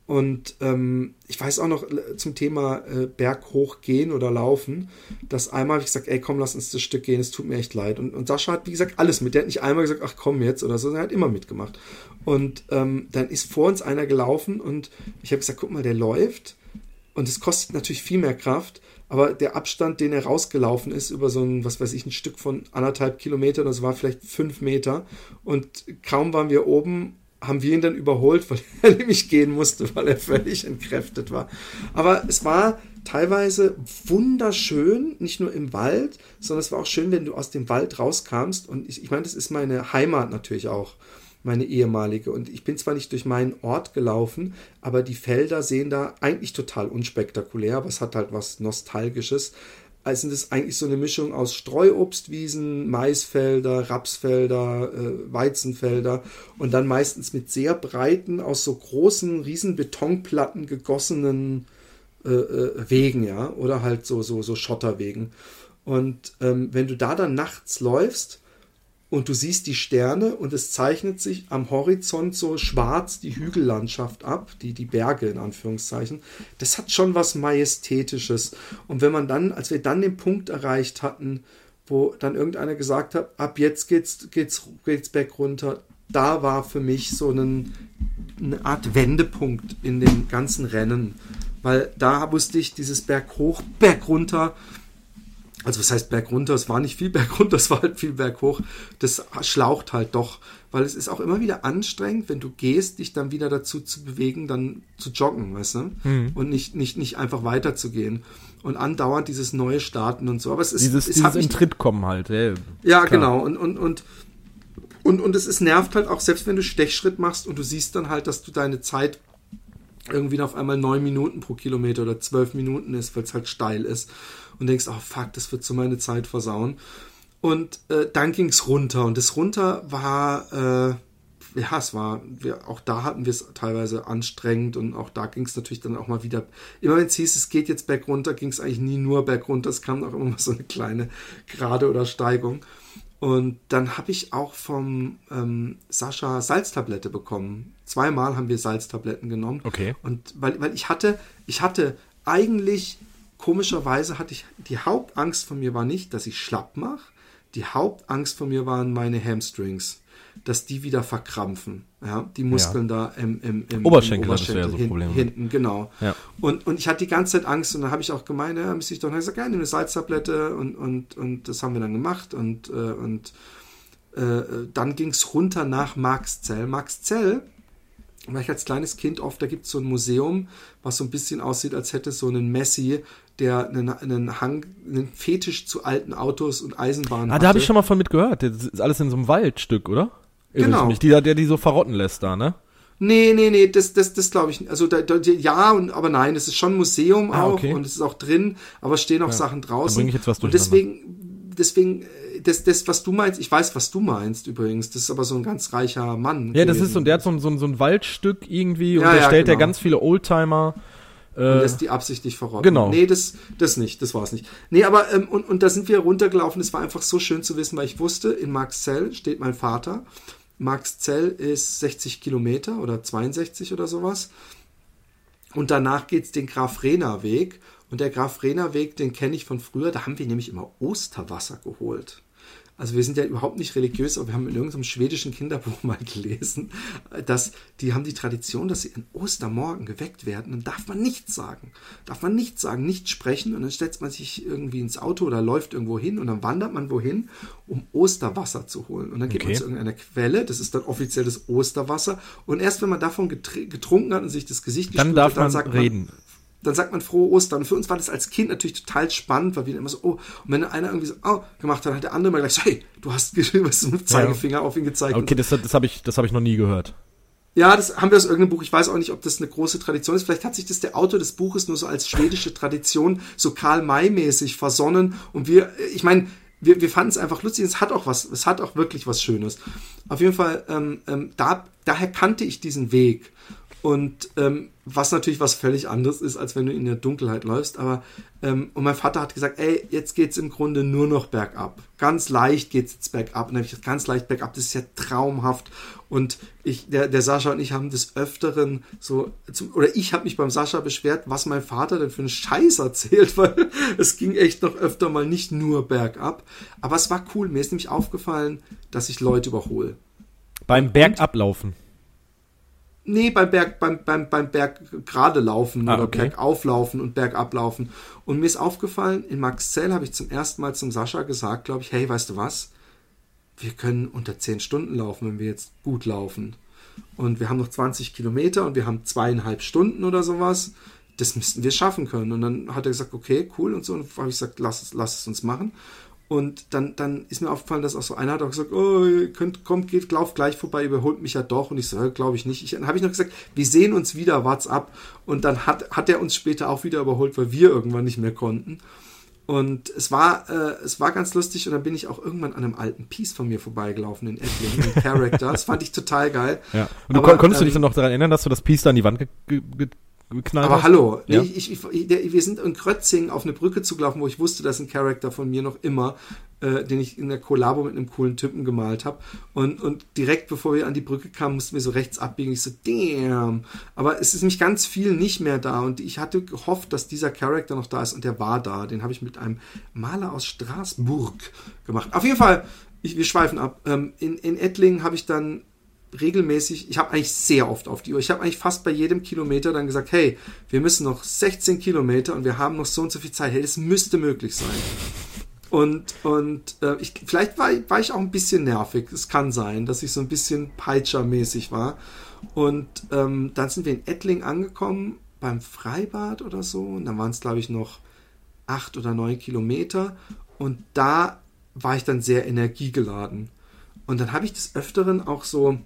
Und ähm, ich weiß auch noch äh, zum Thema äh, Berg hochgehen oder laufen, dass einmal habe ich gesagt, ey komm, lass uns das Stück gehen, es tut mir echt leid. Und, und Sascha hat, wie gesagt, alles mit. Der hat nicht einmal gesagt, ach komm jetzt oder so, er hat immer mitgemacht. Und ähm, dann ist vor uns einer gelaufen und ich habe gesagt, guck mal, der läuft und es kostet natürlich viel mehr Kraft, aber der Abstand, den er rausgelaufen ist, über so ein, was weiß ich, ein Stück von anderthalb Kilometern, das war vielleicht fünf Meter und kaum waren wir oben haben wir ihn dann überholt, weil er nämlich gehen musste, weil er völlig entkräftet war. Aber es war teilweise wunderschön, nicht nur im Wald, sondern es war auch schön, wenn du aus dem Wald rauskamst. Und ich, ich meine, das ist meine Heimat natürlich auch, meine ehemalige. Und ich bin zwar nicht durch meinen Ort gelaufen, aber die Felder sehen da eigentlich total unspektakulär, aber es hat halt was Nostalgisches also sind es eigentlich so eine Mischung aus Streuobstwiesen, Maisfelder, Rapsfelder, äh, Weizenfelder und dann meistens mit sehr breiten, aus so großen, riesen Betonplatten gegossenen äh, äh, Wegen, ja, oder halt so, so, so Schotterwegen. Und ähm, wenn du da dann nachts läufst, und du siehst die Sterne und es zeichnet sich am Horizont so schwarz die Hügellandschaft ab, die, die Berge in Anführungszeichen. Das hat schon was Majestätisches. Und wenn man dann, als wir dann den Punkt erreicht hatten, wo dann irgendeiner gesagt hat, ab jetzt geht's, geht's, geht's back runter, da war für mich so ein, eine Art Wendepunkt in dem ganzen Rennen. Weil da wusste ich, dieses Berg hoch, Berg runter, also was heißt Berg runter? Es war nicht viel Berg runter, [LAUGHS] es war halt viel Berg hoch. Das schlaucht halt doch, weil es ist auch immer wieder anstrengend, wenn du gehst, dich dann wieder dazu zu bewegen, dann zu joggen, weißt du? Mhm. Und nicht, nicht, nicht einfach weiterzugehen. Und andauernd dieses neue Starten und so. Aber es ist dieses, es dieses in Tritt kommen halt. Ja, ja genau. Und, und, und, und, und es ist nervt halt auch, selbst wenn du Stechschritt machst und du siehst dann halt, dass du deine Zeit irgendwie auf einmal neun Minuten pro Kilometer oder zwölf Minuten ist, weil es halt steil ist und denkst, oh fuck, das wird so meine Zeit versauen. Und äh, dann es runter und das runter war, äh, ja, es war, wir, auch da hatten wir es teilweise anstrengend und auch da ging es natürlich dann auch mal wieder, immer wenn es hieß, es geht jetzt berg runter, ging es eigentlich nie nur berg runter, es kam auch immer mal so eine kleine Gerade oder Steigung. Und dann habe ich auch vom ähm, Sascha Salztablette bekommen. Zweimal haben wir Salztabletten genommen. Okay. Und weil, weil ich hatte, ich hatte eigentlich komischerweise hatte ich, die Hauptangst von mir war nicht, dass ich schlapp mache. Die Hauptangst von mir waren meine Hamstrings, dass die wieder verkrampfen. Ja, die Muskeln ja. da im, im, im Oberschenkel, im Oberschenkel das so hin, Problem. hinten, genau. Ja. Und, und ich hatte die ganze Zeit Angst und dann habe ich auch gemeint, ja, müsste ich doch gesagt, ja, eine Salztablette und, und, und das haben wir dann gemacht und, äh, und äh, dann ging es runter nach Marxzell. Marxzell war ich als kleines Kind oft, da gibt es so ein Museum, was so ein bisschen aussieht, als hätte so einen Messi der einen, einen Hang, einen Fetisch zu alten Autos und Eisenbahnen Ah, da habe ich schon mal von mit gehört. Das ist alles in so einem Waldstück, oder? Genau. Mich. Die, der die so verrotten lässt da, ne? Nee, nee, nee, das, das, das glaube ich nicht. Also da, da, ja, und, aber nein, es ist schon ein Museum ah, auch okay. und es ist auch drin, aber es stehen auch ja, Sachen draußen. bringe ich jetzt was Und deswegen, deswegen, das, das, was du meinst, ich weiß, was du meinst übrigens, das ist aber so ein ganz reicher Mann. Ja, das ist so, der hat so ein, so ein, so ein Waldstück irgendwie und ja, da ja, stellt genau. er ganz viele Oldtimer und äh, lässt die absichtlich verrotten. Genau. Nee, das, das nicht, das war es nicht. Nee, aber, ähm, und, und da sind wir runtergelaufen, es war einfach so schön zu wissen, weil ich wusste, in Marxell steht mein Vater Marxzell ist 60 Kilometer oder 62 oder sowas. Und danach geht es den Graf-Rehner-Weg. Und der Graf-Rehner-Weg, den kenne ich von früher. Da haben wir nämlich immer Osterwasser geholt. Also wir sind ja überhaupt nicht religiös, aber wir haben in irgendeinem schwedischen Kinderbuch [LAUGHS] mal gelesen, dass die haben die Tradition, dass sie an Ostermorgen geweckt werden. Dann darf man nichts sagen. Darf man nichts sagen, nicht sprechen. Und dann stellt man sich irgendwie ins Auto oder läuft irgendwo hin und dann wandert man wohin, um Osterwasser zu holen. Und dann geht okay. man zu irgendeiner Quelle, das ist dann offizielles Osterwasser. Und erst wenn man davon getrunken hat und sich das Gesicht dann darf hat, dann man sagt reden. Dann sagt man frohe Ostern. Und für uns war das als Kind natürlich total spannend, weil wir immer so, oh, und wenn einer irgendwie so, oh, gemacht hat, dann hat der andere mal gleich so, hey, du hast geschrieben, hast mit Zeigefinger ja. auf ihn gezeigt. Okay, das, das habe ich, das hab ich noch nie gehört. Ja, das haben wir aus irgendeinem Buch. Ich weiß auch nicht, ob das eine große Tradition ist. Vielleicht hat sich das der Autor des Buches nur so als schwedische Tradition so Karl-May-mäßig versonnen. Und wir, ich meine, wir, wir fanden es einfach lustig. Es hat auch was, es hat auch wirklich was Schönes. Auf jeden Fall, ähm, ähm, da, daher kannte ich diesen Weg. Und ähm, was natürlich was völlig anderes ist, als wenn du in der Dunkelheit läufst. Aber ähm, und mein Vater hat gesagt, ey, jetzt geht's im Grunde nur noch bergab. Ganz leicht geht's jetzt bergab. Und dann habe ich gesagt, ganz leicht bergab, das ist ja traumhaft. Und ich, der, der Sascha und ich haben des Öfteren so, zum, oder ich habe mich beim Sascha beschwert, was mein Vater denn für einen Scheiß erzählt, [LAUGHS] weil es ging echt noch öfter mal nicht nur bergab. Aber es war cool. Mir ist nämlich aufgefallen, dass ich Leute überhole. Beim Bergablaufen. Nee, beim Berg, beim, beim, beim Berg gerade laufen ah, oder okay. Bergauflaufen und Bergablaufen. Und mir ist aufgefallen, in Maxell habe ich zum ersten Mal zum Sascha gesagt, glaube ich, hey, weißt du was? Wir können unter 10 Stunden laufen, wenn wir jetzt gut laufen. Und wir haben noch 20 Kilometer und wir haben zweieinhalb Stunden oder sowas. Das müssten wir schaffen können. Und dann hat er gesagt, okay, cool und so. Und habe ich gesagt, lass, lass es uns machen. Und dann, dann ist mir aufgefallen, dass auch so einer hat auch gesagt, oh, könnt, kommt, geht, lauft gleich vorbei, überholt mich ja doch. Und ich so, glaube ich nicht. Ich, dann habe ich noch gesagt, wir sehen uns wieder, wart's ab. Und dann hat, hat er uns später auch wieder überholt, weil wir irgendwann nicht mehr konnten. Und es war, äh, es war ganz lustig und dann bin ich auch irgendwann an einem alten Piece von mir vorbeigelaufen in Edling, in Character. Das fand ich total geil. Ja. Und du Aber, konntest ähm, du dich dann noch daran erinnern, dass du das Piece da an die Wand ge ge geknallt Aber hast. hallo, ja? ich, ich, ich, der, wir sind in Krötzing auf eine Brücke zugelaufen, wo ich wusste, dass ein Charakter von mir noch immer, äh, den ich in der Kollabo mit einem coolen Typen gemalt habe. Und, und direkt bevor wir an die Brücke kamen, mussten wir so rechts abbiegen. Ich so, damn. Aber es ist nämlich ganz viel nicht mehr da. Und ich hatte gehofft, dass dieser Charakter noch da ist. Und der war da. Den habe ich mit einem Maler aus Straßburg gemacht. Auf jeden Fall, ich, wir schweifen ab. Ähm, in, in Ettlingen habe ich dann regelmäßig, ich habe eigentlich sehr oft auf die Uhr, ich habe eigentlich fast bei jedem Kilometer dann gesagt, hey, wir müssen noch 16 Kilometer und wir haben noch so und so viel Zeit, hey, das müsste möglich sein. Und, und äh, ich, vielleicht war, war ich auch ein bisschen nervig, es kann sein, dass ich so ein bisschen Peitscher-mäßig war. Und ähm, dann sind wir in Ettling angekommen, beim Freibad oder so, und dann waren es, glaube ich, noch acht oder neun Kilometer. Und da war ich dann sehr energiegeladen. Und dann habe ich des Öfteren auch so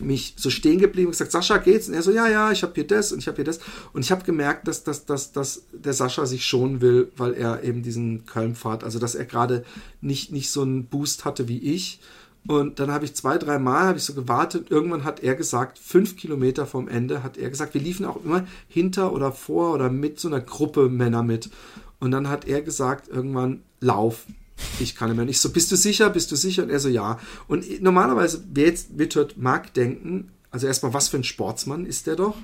mich so stehen geblieben und gesagt, Sascha, geht's? Und er so, ja, ja, ich habe hier das und ich habe hier das. Und ich habe gemerkt, dass, dass, dass, dass der Sascha sich schonen will, weil er eben diesen Köln fährt. Also, dass er gerade nicht, nicht so einen Boost hatte wie ich. Und dann habe ich zwei, drei Mal habe ich so gewartet. Irgendwann hat er gesagt, fünf Kilometer vom Ende hat er gesagt, wir liefen auch immer hinter oder vor oder mit so einer Gruppe Männer mit. Und dann hat er gesagt, irgendwann, lauf ich kann nicht mehr. nicht so, bist du sicher, bist du sicher? Und er so, ja. Und normalerweise, wer jetzt wird mag denken, also erstmal, was für ein Sportsmann ist der doch?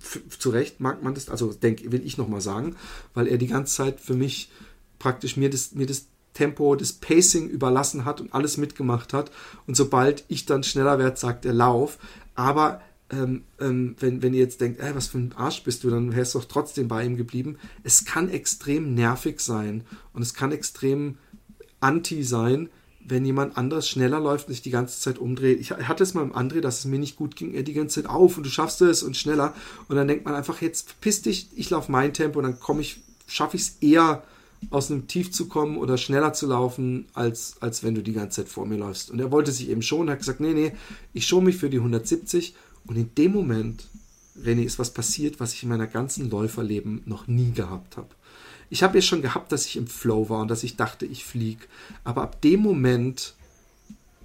F zu Recht mag man das, also denk, will ich nochmal sagen, weil er die ganze Zeit für mich praktisch mir das, mir das Tempo, das Pacing überlassen hat und alles mitgemacht hat. Und sobald ich dann schneller werde, sagt er Lauf. Aber ähm, ähm, wenn, wenn ihr jetzt denkt, ey, was für ein Arsch bist du, dann wärst du doch trotzdem bei ihm geblieben. Es kann extrem nervig sein und es kann extrem anti sein, wenn jemand anders schneller läuft und sich die ganze Zeit umdreht. Ich hatte es mal im André, dass es mir nicht gut ging, er die ganze Zeit auf und du schaffst es und schneller. Und dann denkt man einfach, jetzt verpiss dich, ich laufe mein Tempo und dann komme ich, schaffe ich es eher aus einem Tief zu kommen oder schneller zu laufen, als, als wenn du die ganze Zeit vor mir läufst. Und er wollte sich eben schon, hat gesagt, nee, nee, ich schone mich für die 170. Und in dem Moment, René, ist was passiert, was ich in meiner ganzen Läuferleben noch nie gehabt habe. Ich habe ja schon gehabt, dass ich im Flow war und dass ich dachte, ich fliege. Aber ab dem Moment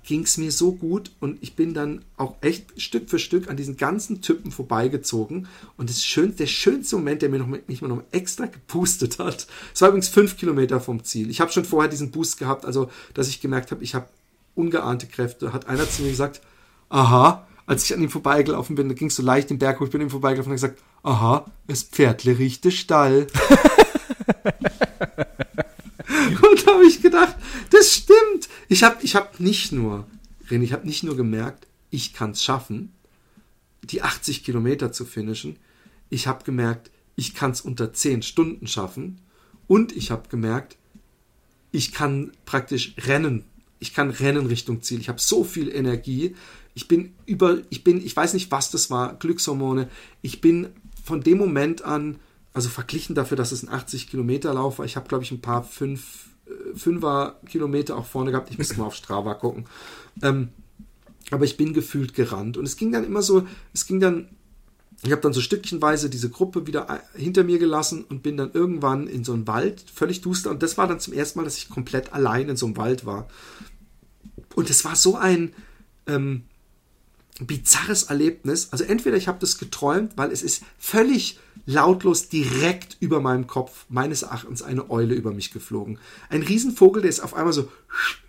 ging es mir so gut und ich bin dann auch echt Stück für Stück an diesen ganzen Typen vorbeigezogen. Und das schön, der schönste Moment, der mir noch, mich noch extra gepustet hat, es war übrigens fünf Kilometer vom Ziel. Ich habe schon vorher diesen Boost gehabt, also dass ich gemerkt habe, ich habe ungeahnte Kräfte. Hat einer zu mir gesagt, aha. Als ich an ihm vorbeigelaufen bin, da ging es so leicht den Berg hoch, ich bin ihm vorbeigelaufen und gesagt, aha, es Pferdle riecht der Stall. [LAUGHS] [LAUGHS] und habe ich gedacht, das stimmt. Ich habe ich hab nicht nur, René, ich habe nicht nur gemerkt, ich kann es schaffen, die 80 Kilometer zu finishen. Ich habe gemerkt, ich kann es unter 10 Stunden schaffen. Und ich habe gemerkt, ich kann praktisch rennen. Ich kann rennen Richtung Ziel. Ich habe so viel Energie. Ich bin über, ich bin, ich weiß nicht, was das war, Glückshormone. Ich bin von dem Moment an, also verglichen dafür, dass es ein 80 Kilometer Lauf war, ich habe, glaube ich, ein paar 5, 5er Kilometer auch vorne gehabt. Ich müsste mal auf Strava gucken. Ähm, aber ich bin gefühlt gerannt. Und es ging dann immer so, es ging dann ich habe dann so stückchenweise diese Gruppe wieder hinter mir gelassen und bin dann irgendwann in so einen Wald, völlig duster. Und das war dann zum ersten Mal, dass ich komplett allein in so einem Wald war. Und es war so ein ähm, bizarres Erlebnis. Also entweder ich habe das geträumt, weil es ist völlig lautlos direkt über meinem Kopf, meines Erachtens, eine Eule über mich geflogen. Ein Riesenvogel, der ist auf einmal so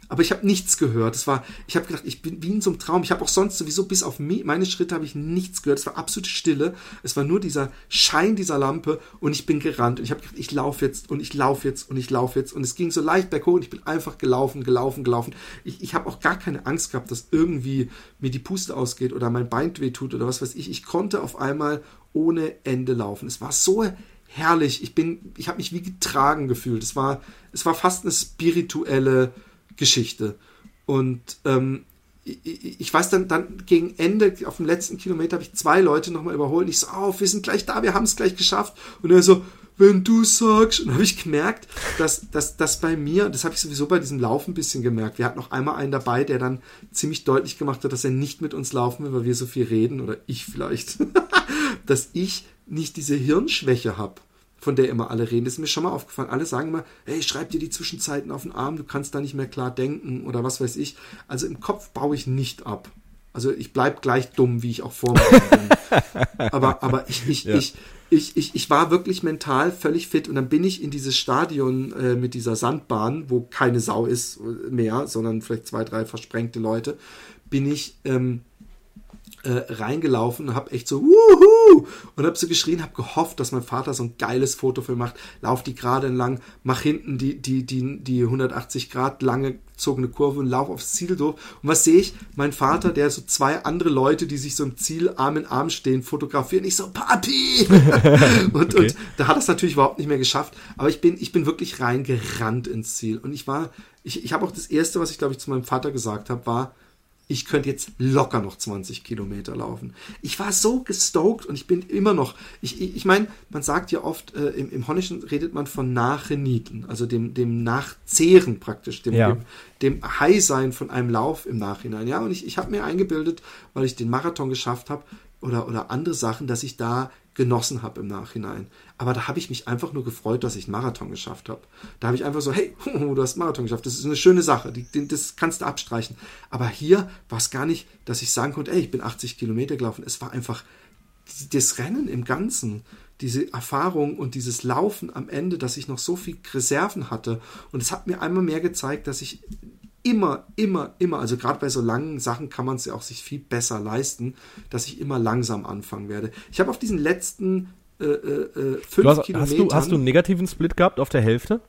aber ich habe nichts gehört. Es war, ich habe gedacht, ich bin wie in so einem Traum. Ich habe auch sonst sowieso bis auf meine Schritte habe ich nichts gehört. Es war absolute Stille. Es war nur dieser Schein dieser Lampe und ich bin gerannt und ich habe gedacht, ich laufe jetzt und ich laufe jetzt und ich laufe jetzt und es ging so leicht berghoch und ich bin einfach gelaufen, gelaufen, gelaufen. Ich, ich habe auch gar keine Angst gehabt, dass irgendwie mir die Puste ausgeht oder mein Bein wehtut oder was weiß ich. Ich konnte auf einmal ohne Ende laufen. Es war so herrlich. Ich bin, ich habe mich wie getragen gefühlt. Es war, es war fast eine spirituelle Geschichte. Und ähm, ich, weiß dann, dann gegen Ende, auf dem letzten Kilometer, habe ich zwei Leute nochmal überholt. Ich so, auf, wir sind gleich da, wir haben es gleich geschafft. Und er so, wenn du sagst. Und habe ich gemerkt, dass, dass, dass bei mir, das habe ich sowieso bei diesem Laufen ein bisschen gemerkt, wir hatten noch einmal einen dabei, der dann ziemlich deutlich gemacht hat, dass er nicht mit uns laufen will, weil wir so viel reden, oder ich vielleicht, [LAUGHS] dass ich nicht diese Hirnschwäche habe von der immer alle reden. Das ist mir schon mal aufgefallen. Alle sagen immer, hey, schreib dir die Zwischenzeiten auf den Arm, du kannst da nicht mehr klar denken oder was weiß ich. Also im Kopf baue ich nicht ab. Also ich bleibe gleich dumm, wie ich auch vor mir bin. [LAUGHS] aber, aber ich, ich, ja. ich, ich, ich, ich war wirklich mental völlig fit und dann bin ich in dieses Stadion äh, mit dieser Sandbahn, wo keine Sau ist mehr, sondern vielleicht zwei, drei versprengte Leute, bin ich ähm, äh, reingelaufen und habe echt so Wuhu! und habe so geschrien, habe gehofft, dass mein Vater so ein geiles Foto für macht. Lauf die gerade entlang, mach hinten die die die die 180 Grad lange gezogene Kurve und lauf aufs Ziel durch. Und was sehe ich? Mein Vater, der so zwei andere Leute, die sich so im Ziel Arm in Arm stehen, fotografieren. Ich so Papi [LAUGHS] und, okay. und da hat es natürlich überhaupt nicht mehr geschafft. Aber ich bin ich bin wirklich reingerannt ins Ziel und ich war ich ich habe auch das erste, was ich glaube ich zu meinem Vater gesagt habe, war ich könnte jetzt locker noch 20 Kilometer laufen. Ich war so gestoked und ich bin immer noch, ich, ich, ich meine, man sagt ja oft, äh, im, im Holländischen redet man von Nachrenieten, also dem, dem Nachzehren praktisch, dem, ja. dem, dem High-Sein von einem Lauf im Nachhinein. Ja, und ich, ich habe mir eingebildet, weil ich den Marathon geschafft habe oder, oder andere Sachen, dass ich da genossen habe im Nachhinein. Aber da habe ich mich einfach nur gefreut, dass ich einen Marathon geschafft habe. Da habe ich einfach so, hey, [LAUGHS] du hast einen Marathon geschafft, das ist eine schöne Sache, das kannst du abstreichen. Aber hier war es gar nicht, dass ich sagen konnte, ey, ich bin 80 Kilometer gelaufen. Es war einfach das Rennen im Ganzen, diese Erfahrung und dieses Laufen am Ende, dass ich noch so viel Reserven hatte. Und es hat mir einmal mehr gezeigt, dass ich immer, immer, immer, also gerade bei so langen Sachen kann man es ja auch sich viel besser leisten, dass ich immer langsam anfangen werde. Ich habe auf diesen letzten äh, äh, fünf du hast, Kilometern. Hast du, hast du einen negativen Split gehabt auf der Hälfte?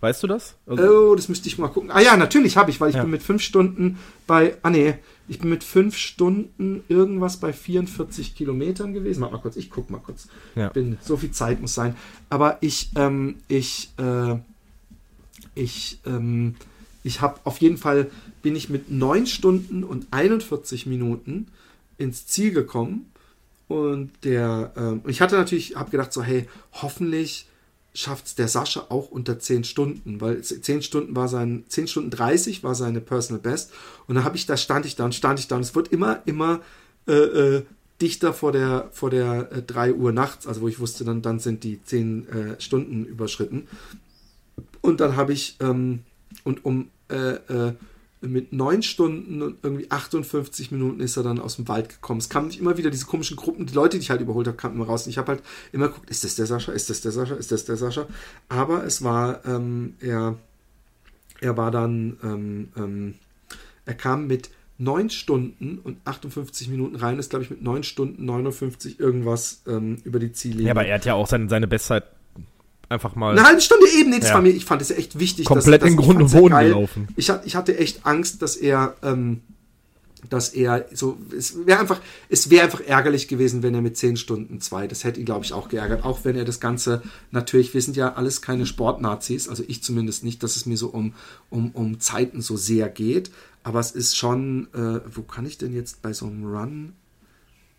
Weißt du das? Also oh, das müsste ich mal gucken. Ah ja, natürlich habe ich, weil ich ja. bin mit fünf Stunden bei, ah nee, ich bin mit fünf Stunden irgendwas bei 44 Kilometern gewesen. Mach mal kurz, ich guck mal kurz. Ja. Bin, so viel Zeit muss sein. Aber ich, ähm, ich, äh, ich, ähm, ich habe auf jeden Fall, bin ich mit 9 Stunden und 41 Minuten ins Ziel gekommen. Und der, ähm, ich hatte natürlich, habe gedacht so, hey, hoffentlich schafft es der Sascha auch unter 10 Stunden, weil 10 Stunden war sein, 10 Stunden 30 war seine Personal Best. Und dann habe ich, da stand ich da und stand ich da und es wird immer, immer äh, äh, dichter vor der, vor der äh, 3 Uhr nachts, also wo ich wusste, dann, dann sind die 10 äh, Stunden überschritten. Und dann habe ich, ähm, und um äh, äh, mit neun Stunden und irgendwie 58 Minuten ist er dann aus dem Wald gekommen. Es kamen immer wieder diese komischen Gruppen, die Leute, die ich halt überholt habe, kamen immer raus. Und ich habe halt immer geguckt, ist das der Sascha, ist das der Sascha, ist das der Sascha? Aber es war, ähm, er, er war dann, ähm, ähm, er kam mit 9 Stunden und 58 Minuten rein ist, glaube ich, mit 9 Stunden 59 irgendwas ähm, über die Ziellinie. Ja, aber er hat ja auch seine, seine Bestzeit einfach mal. Eine halbe Stunde eben, nee, das ja. war mir, ich fand es ja echt wichtig. Komplett dass, dass in Grund und Boden gelaufen. Ich, ich hatte echt Angst, dass er, ähm, dass er so, es wäre einfach, es wäre einfach ärgerlich gewesen, wenn er mit 10 Stunden zwei, das hätte ihn, glaube ich, auch geärgert, auch wenn er das Ganze, natürlich, wir sind ja alles keine Sportnazis, also ich zumindest nicht, dass es mir so um, um, um Zeiten so sehr geht, aber es ist schon, äh, wo kann ich denn jetzt bei so einem Run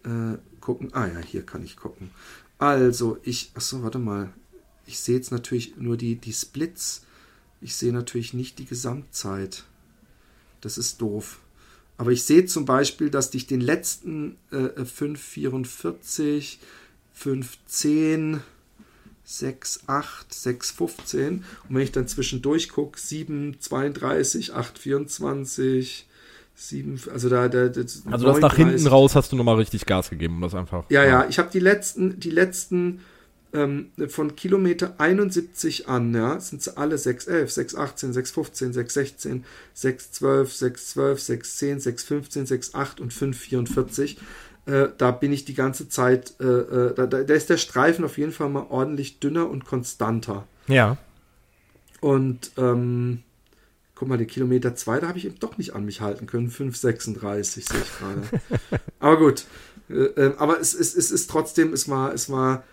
äh, gucken? Ah ja, hier kann ich gucken. Also, ich, achso, warte mal, ich sehe jetzt natürlich nur die, die Splits, ich sehe natürlich nicht die Gesamtzeit. Das ist doof. Aber ich sehe zum Beispiel, dass dich den letzten äh, 544, 510, 6, 8, 6, 15 und wenn ich dann zwischendurch gucke, 7, 32, 8, 24, 7, also da, da das Also das nach hinten raus hast du nochmal richtig Gas gegeben, um das einfach. Ja, ja, ich habe die letzten, die letzten ähm, von Kilometer 71 an, ja, sind sie alle 611, 618, 615, 616, 612, 612, 610, 615, 68 und 544. Äh, da bin ich die ganze Zeit, äh, äh, da, da, ist der Streifen auf jeden Fall mal ordentlich dünner und konstanter. Ja. Und ähm, guck mal, die Kilometer 2, da habe ich eben doch nicht an mich halten können. 5,36 sehe ich gerade. [LAUGHS] aber gut. Äh, äh, aber es, es, es ist trotzdem, es war, es war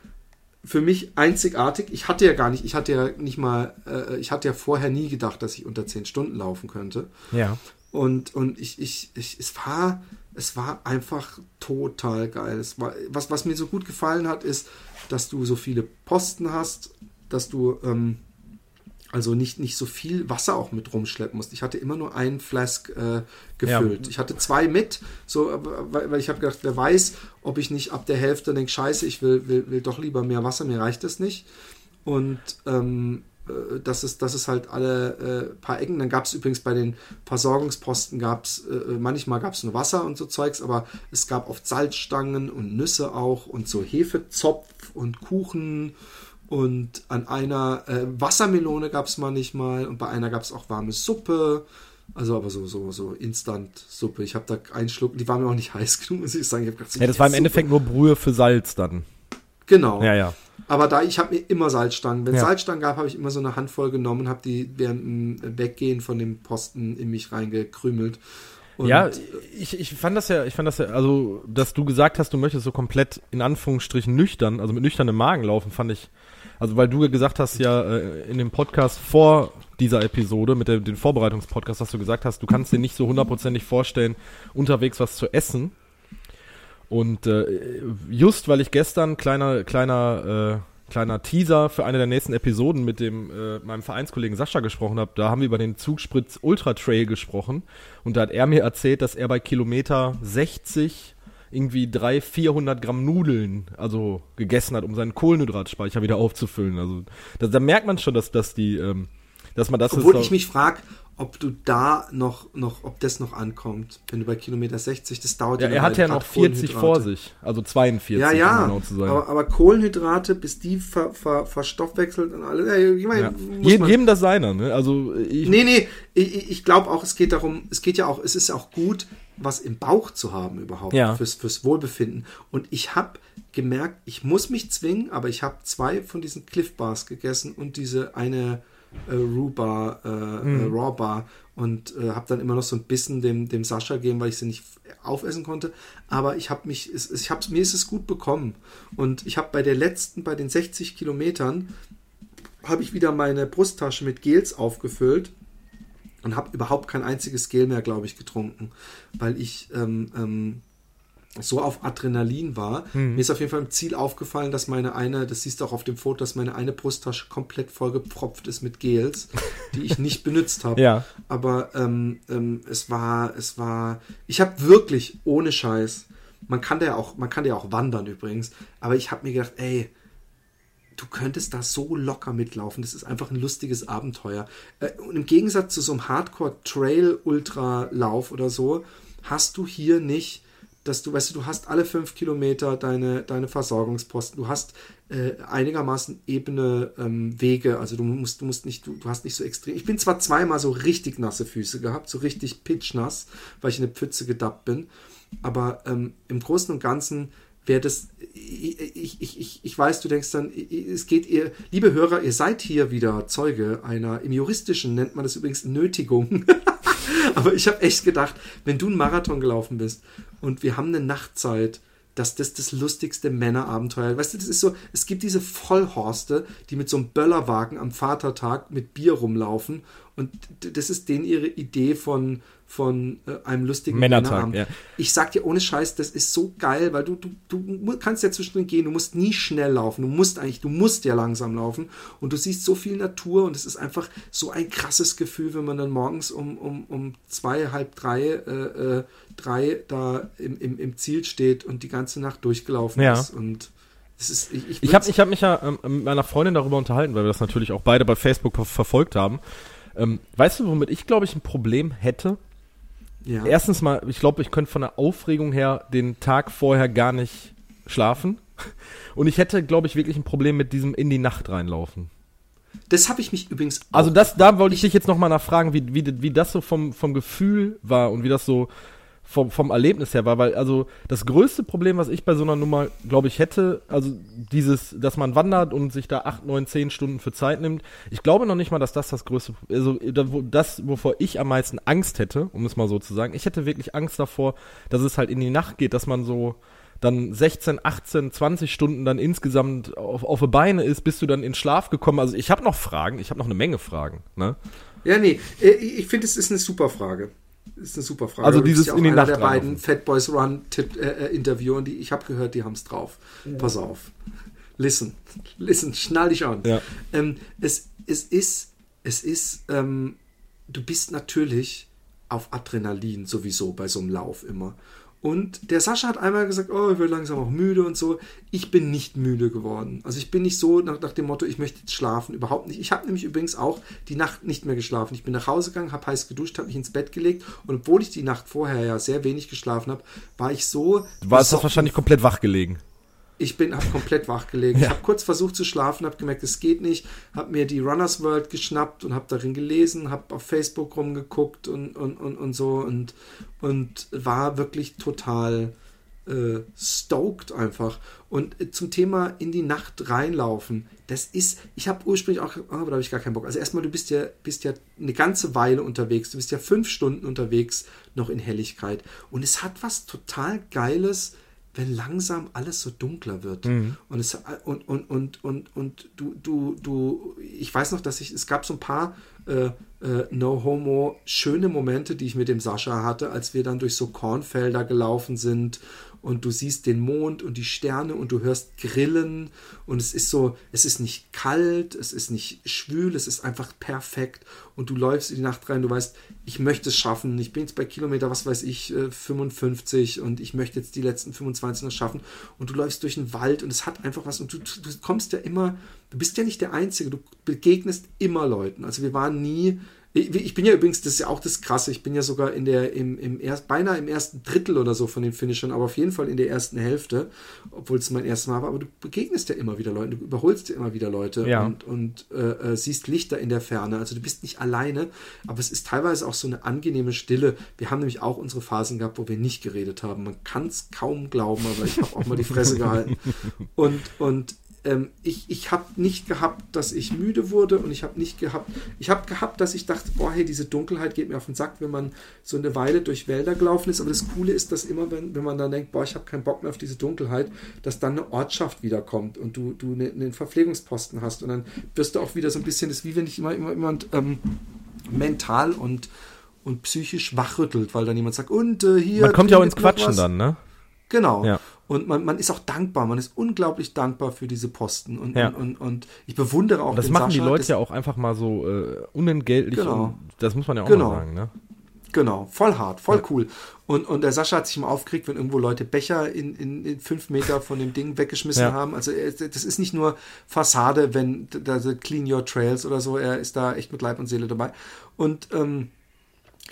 für mich einzigartig. Ich hatte ja gar nicht, ich hatte ja nicht mal, äh, ich hatte ja vorher nie gedacht, dass ich unter 10 Stunden laufen könnte. Ja. Und, und ich, ich, ich, es war, es war einfach total geil. Es war, was, was mir so gut gefallen hat, ist, dass du so viele Posten hast, dass du ähm, also nicht, nicht so viel Wasser auch mit rumschleppen musst. Ich hatte immer nur einen Flask äh, gefüllt. Ja. Ich hatte zwei mit, so, weil, weil ich habe gedacht, wer weiß, ob ich nicht ab der Hälfte denke, scheiße, ich will, will, will doch lieber mehr Wasser, mir reicht das nicht. Und ähm, äh, das ist, das ist halt alle äh, paar Ecken. Dann gab es übrigens bei den Versorgungsposten gab es, äh, äh, manchmal gab es nur Wasser und so Zeugs, aber es gab oft Salzstangen und Nüsse auch und so Hefezopf und Kuchen und an einer äh, Wassermelone gab es manchmal und bei einer gab es auch warme Suppe. Also aber so, so, so Instant-Suppe. Ich habe da einen Schluck, die war mir auch nicht [LAUGHS] heiß genug, muss ich sagen. Ich gedacht, ja, das war im Suppe. Endeffekt nur Brühe für Salz dann. Genau. Ja, ja. Aber da, ich habe mir immer Salzstangen. Wenn es ja. Salzstangen gab, habe ich immer so eine Handvoll genommen und habe die während dem Weggehen von dem Posten in mich reingekrümelt. Und ja, ich, ich fand das ja, ich fand das ja, also, dass du gesagt hast, du möchtest so komplett in Anführungsstrichen nüchtern, also mit nüchternem Magen laufen, fand ich, also weil du gesagt hast ja äh, in dem Podcast vor dieser Episode, mit dem, dem Vorbereitungspodcast, dass du gesagt hast, du kannst dir nicht so hundertprozentig vorstellen, unterwegs was zu essen. Und äh, just weil ich gestern kleiner kleiner äh, kleiner Teaser für eine der nächsten Episoden mit dem äh, meinem Vereinskollegen Sascha gesprochen habe, da haben wir über den Zugspritz Ultra Trail gesprochen und da hat er mir erzählt, dass er bei Kilometer 60 irgendwie drei, 400 Gramm Nudeln, also gegessen hat, um seinen Kohlenhydratspeicher wieder aufzufüllen. Also da, da merkt man schon, dass, dass die, ähm, dass man das. Obwohl ich mich frage, ob du da noch, noch, ob das noch ankommt, wenn du bei Kilometer 60, das dauert ja. Er hat ja noch 40 vor sich, also 42, ja, ja, um genau zu sein. Aber, aber Kohlenhydrate, bis die ver, ver, verstoffwechselt und alles. Ich mein, ja. Jedem, jedem das seiner, ne? Also ich, nee, nee, ich, ich glaube auch, es geht darum, es geht ja auch, es ist auch gut, was im Bauch zu haben überhaupt ja. fürs, fürs Wohlbefinden. Und ich habe gemerkt, ich muss mich zwingen, aber ich habe zwei von diesen Cliff Bars gegessen und diese eine äh, Raw Bar, äh, mhm. Raw Bar und äh, habe dann immer noch so ein bisschen dem, dem Sascha gegeben, weil ich sie nicht aufessen konnte. Aber ich habe mich, es, ich hab, mir ist es gut bekommen. Und ich habe bei der letzten, bei den 60 Kilometern, habe ich wieder meine Brusttasche mit Gels aufgefüllt und habe überhaupt kein einziges Gel mehr, glaube ich, getrunken, weil ich ähm, ähm, so auf Adrenalin war. Mhm. Mir ist auf jeden Fall im Ziel aufgefallen, dass meine eine, das siehst du auch auf dem Foto, dass meine eine Brusttasche komplett vollgepfropft ist mit Gels, [LAUGHS] die ich nicht benutzt habe. Ja. Aber ähm, ähm, es war, es war, ich habe wirklich ohne Scheiß, man kann ja auch, man kann ja auch wandern übrigens, aber ich habe mir gedacht, ey, du könntest da so locker mitlaufen. Das ist einfach ein lustiges Abenteuer. Äh, und im Gegensatz zu so einem Hardcore-Trail-Ultra-Lauf oder so, hast du hier nicht dass du, weißt du, du hast alle fünf Kilometer deine, deine Versorgungsposten, du hast äh, einigermaßen ebene ähm, Wege, also du musst, du musst nicht, du, du hast nicht so extrem. Ich bin zwar zweimal so richtig nasse Füße gehabt, so richtig pitchnass, weil ich in eine Pfütze gedappt bin, aber ähm, im Großen und Ganzen wäre das, ich, ich, ich, ich weiß, du denkst dann, es geht ihr, liebe Hörer, ihr seid hier wieder Zeuge einer, im Juristischen nennt man das übrigens Nötigung. [LAUGHS] Aber ich habe echt gedacht, wenn du einen Marathon gelaufen bist und wir haben eine Nachtzeit, dass das das lustigste Männerabenteuer. Weißt du, das ist so, es gibt diese Vollhorste, die mit so einem Böllerwagen am Vatertag mit Bier rumlaufen und das ist denen ihre Idee von, von äh, einem lustigen Männertag. Ja. Ich sag dir ohne Scheiß, das ist so geil, weil du, du, du kannst ja zwischendrin gehen, du musst nie schnell laufen, du musst eigentlich, du musst ja langsam laufen und du siehst so viel Natur und es ist einfach so ein krasses Gefühl, wenn man dann morgens um, um, um zwei, halb drei, äh, äh, drei da im, im, im Ziel steht und die ganze Nacht durchgelaufen ja. ist und ist, ich, ich, ich habe ich hab mich ja ähm, mit meiner Freundin darüber unterhalten, weil wir das natürlich auch beide bei Facebook verfolgt haben. Ähm, weißt du, womit ich, glaube ich, ein Problem hätte? Ja. Erstens mal, ich glaube, ich könnte von der Aufregung her den Tag vorher gar nicht schlafen. Und ich hätte, glaube ich, wirklich ein Problem mit diesem in die Nacht reinlaufen. Das habe ich mich übrigens. Also das, da wollte ich dich jetzt nochmal nachfragen, wie, wie, wie das so vom, vom Gefühl war und wie das so vom, vom Erlebnis her war, weil also das größte Problem, was ich bei so einer Nummer, glaube ich, hätte, also dieses, dass man wandert und sich da acht, neun, zehn Stunden für Zeit nimmt, ich glaube noch nicht mal, dass das das größte, also das, wovor ich am meisten Angst hätte, um es mal so zu sagen, ich hätte wirklich Angst davor, dass es halt in die Nacht geht, dass man so dann 16, 18, 20 Stunden dann insgesamt auf, auf die Beine ist, bist du dann in Schlaf gekommen. Also ich habe noch Fragen, ich habe noch eine Menge Fragen. Ne? Ja, nee, äh, ich finde, es ist eine super Frage ist eine super Frage. Also dieses ja in die Nacht der beiden Fat Boys Run Tipp, äh, äh, Interview und die ich habe gehört, die haben es drauf. Ja. Pass auf. Listen, [LAUGHS] listen, schnall dich an. Ja. Ähm, es, es ist, es ist, ähm, du bist natürlich auf Adrenalin sowieso bei so einem Lauf immer. Und der Sascha hat einmal gesagt, oh, ich werde langsam auch müde und so. Ich bin nicht müde geworden. Also ich bin nicht so nach, nach dem Motto, ich möchte jetzt schlafen, überhaupt nicht. Ich habe nämlich übrigens auch die Nacht nicht mehr geschlafen. Ich bin nach Hause gegangen, habe heiß geduscht, habe mich ins Bett gelegt und obwohl ich die Nacht vorher ja sehr wenig geschlafen habe, war ich so... Du warst doch wahrscheinlich komplett wach gelegen ich bin hab komplett wach gelegen. Ja. Ich habe kurz versucht zu schlafen, habe gemerkt, es geht nicht, habe mir die Runners World geschnappt und habe darin gelesen, habe auf Facebook rumgeguckt und, und, und, und so und, und war wirklich total äh, stoked einfach. Und äh, zum Thema in die Nacht reinlaufen, das ist, ich habe ursprünglich auch, oh, aber da habe ich gar keinen Bock. Also erstmal, du bist ja, bist ja eine ganze Weile unterwegs, du bist ja fünf Stunden unterwegs noch in Helligkeit und es hat was total Geiles, wenn langsam alles so dunkler wird. Mhm. Und, es, und, und, und, und, und du, du, du, ich weiß noch, dass ich, es gab so ein paar äh, äh, No Homo schöne Momente, die ich mit dem Sascha hatte, als wir dann durch so Kornfelder gelaufen sind und du siehst den Mond und die Sterne und du hörst Grillen und es ist so, es ist nicht kalt, es ist nicht schwül, es ist einfach perfekt und du läufst in die Nacht rein, du weißt, ich möchte es schaffen, ich bin jetzt bei Kilometer, was weiß ich, 55 äh, und ich möchte jetzt die letzten 25 noch schaffen und du läufst durch den Wald und es hat einfach was und du, du kommst ja immer, du bist ja nicht der Einzige, du begegnest immer Leuten, also wir waren nie ich bin ja übrigens, das ist ja auch das Krasse, ich bin ja sogar in der, im, im erst, beinahe im ersten Drittel oder so von den Finishern, aber auf jeden Fall in der ersten Hälfte, obwohl es mein erstes Mal war, aber du begegnest ja immer wieder Leute, du überholst ja immer wieder Leute ja. und, und äh, äh, siehst Lichter in der Ferne. Also du bist nicht alleine, aber es ist teilweise auch so eine angenehme Stille. Wir haben nämlich auch unsere Phasen gehabt, wo wir nicht geredet haben. Man kann es kaum glauben, aber ich habe auch mal die Fresse gehalten. [LAUGHS] Und, und ähm, ich, ich habe nicht gehabt, dass ich müde wurde und ich habe nicht gehabt, ich habe gehabt, dass ich dachte, boah, hey, diese Dunkelheit geht mir auf den Sack, wenn man so eine Weile durch Wälder gelaufen ist. Aber das Coole ist, dass immer, wenn, wenn man dann denkt, boah, ich habe keinen Bock mehr auf diese Dunkelheit, dass dann eine Ortschaft wiederkommt und du, du ne, einen Verpflegungsposten hast und dann wirst du auch wieder so ein bisschen, das ist wie wenn dich immer, immer jemand ähm, mental und und psychisch wachrüttelt, weil dann jemand sagt, und äh, hier. Man kommt ja auch ins Quatschen dann, ne? Genau. Ja. Und man, man ist auch dankbar, man ist unglaublich dankbar für diese Posten. Und, ja. und, und, und, ich bewundere auch Das machen Sascha, die Leute ja auch einfach mal so äh, unentgeltlich. Genau. das muss man ja auch genau. mal sagen, ne? Genau, voll hart, voll ja. cool. Und, und der Sascha hat sich mal aufgeregt, wenn irgendwo Leute Becher in, in, in fünf Meter von dem Ding weggeschmissen ja. haben. Also das ist nicht nur Fassade, wenn da Clean Your Trails oder so, er ist da echt mit Leib und Seele dabei. Und ähm,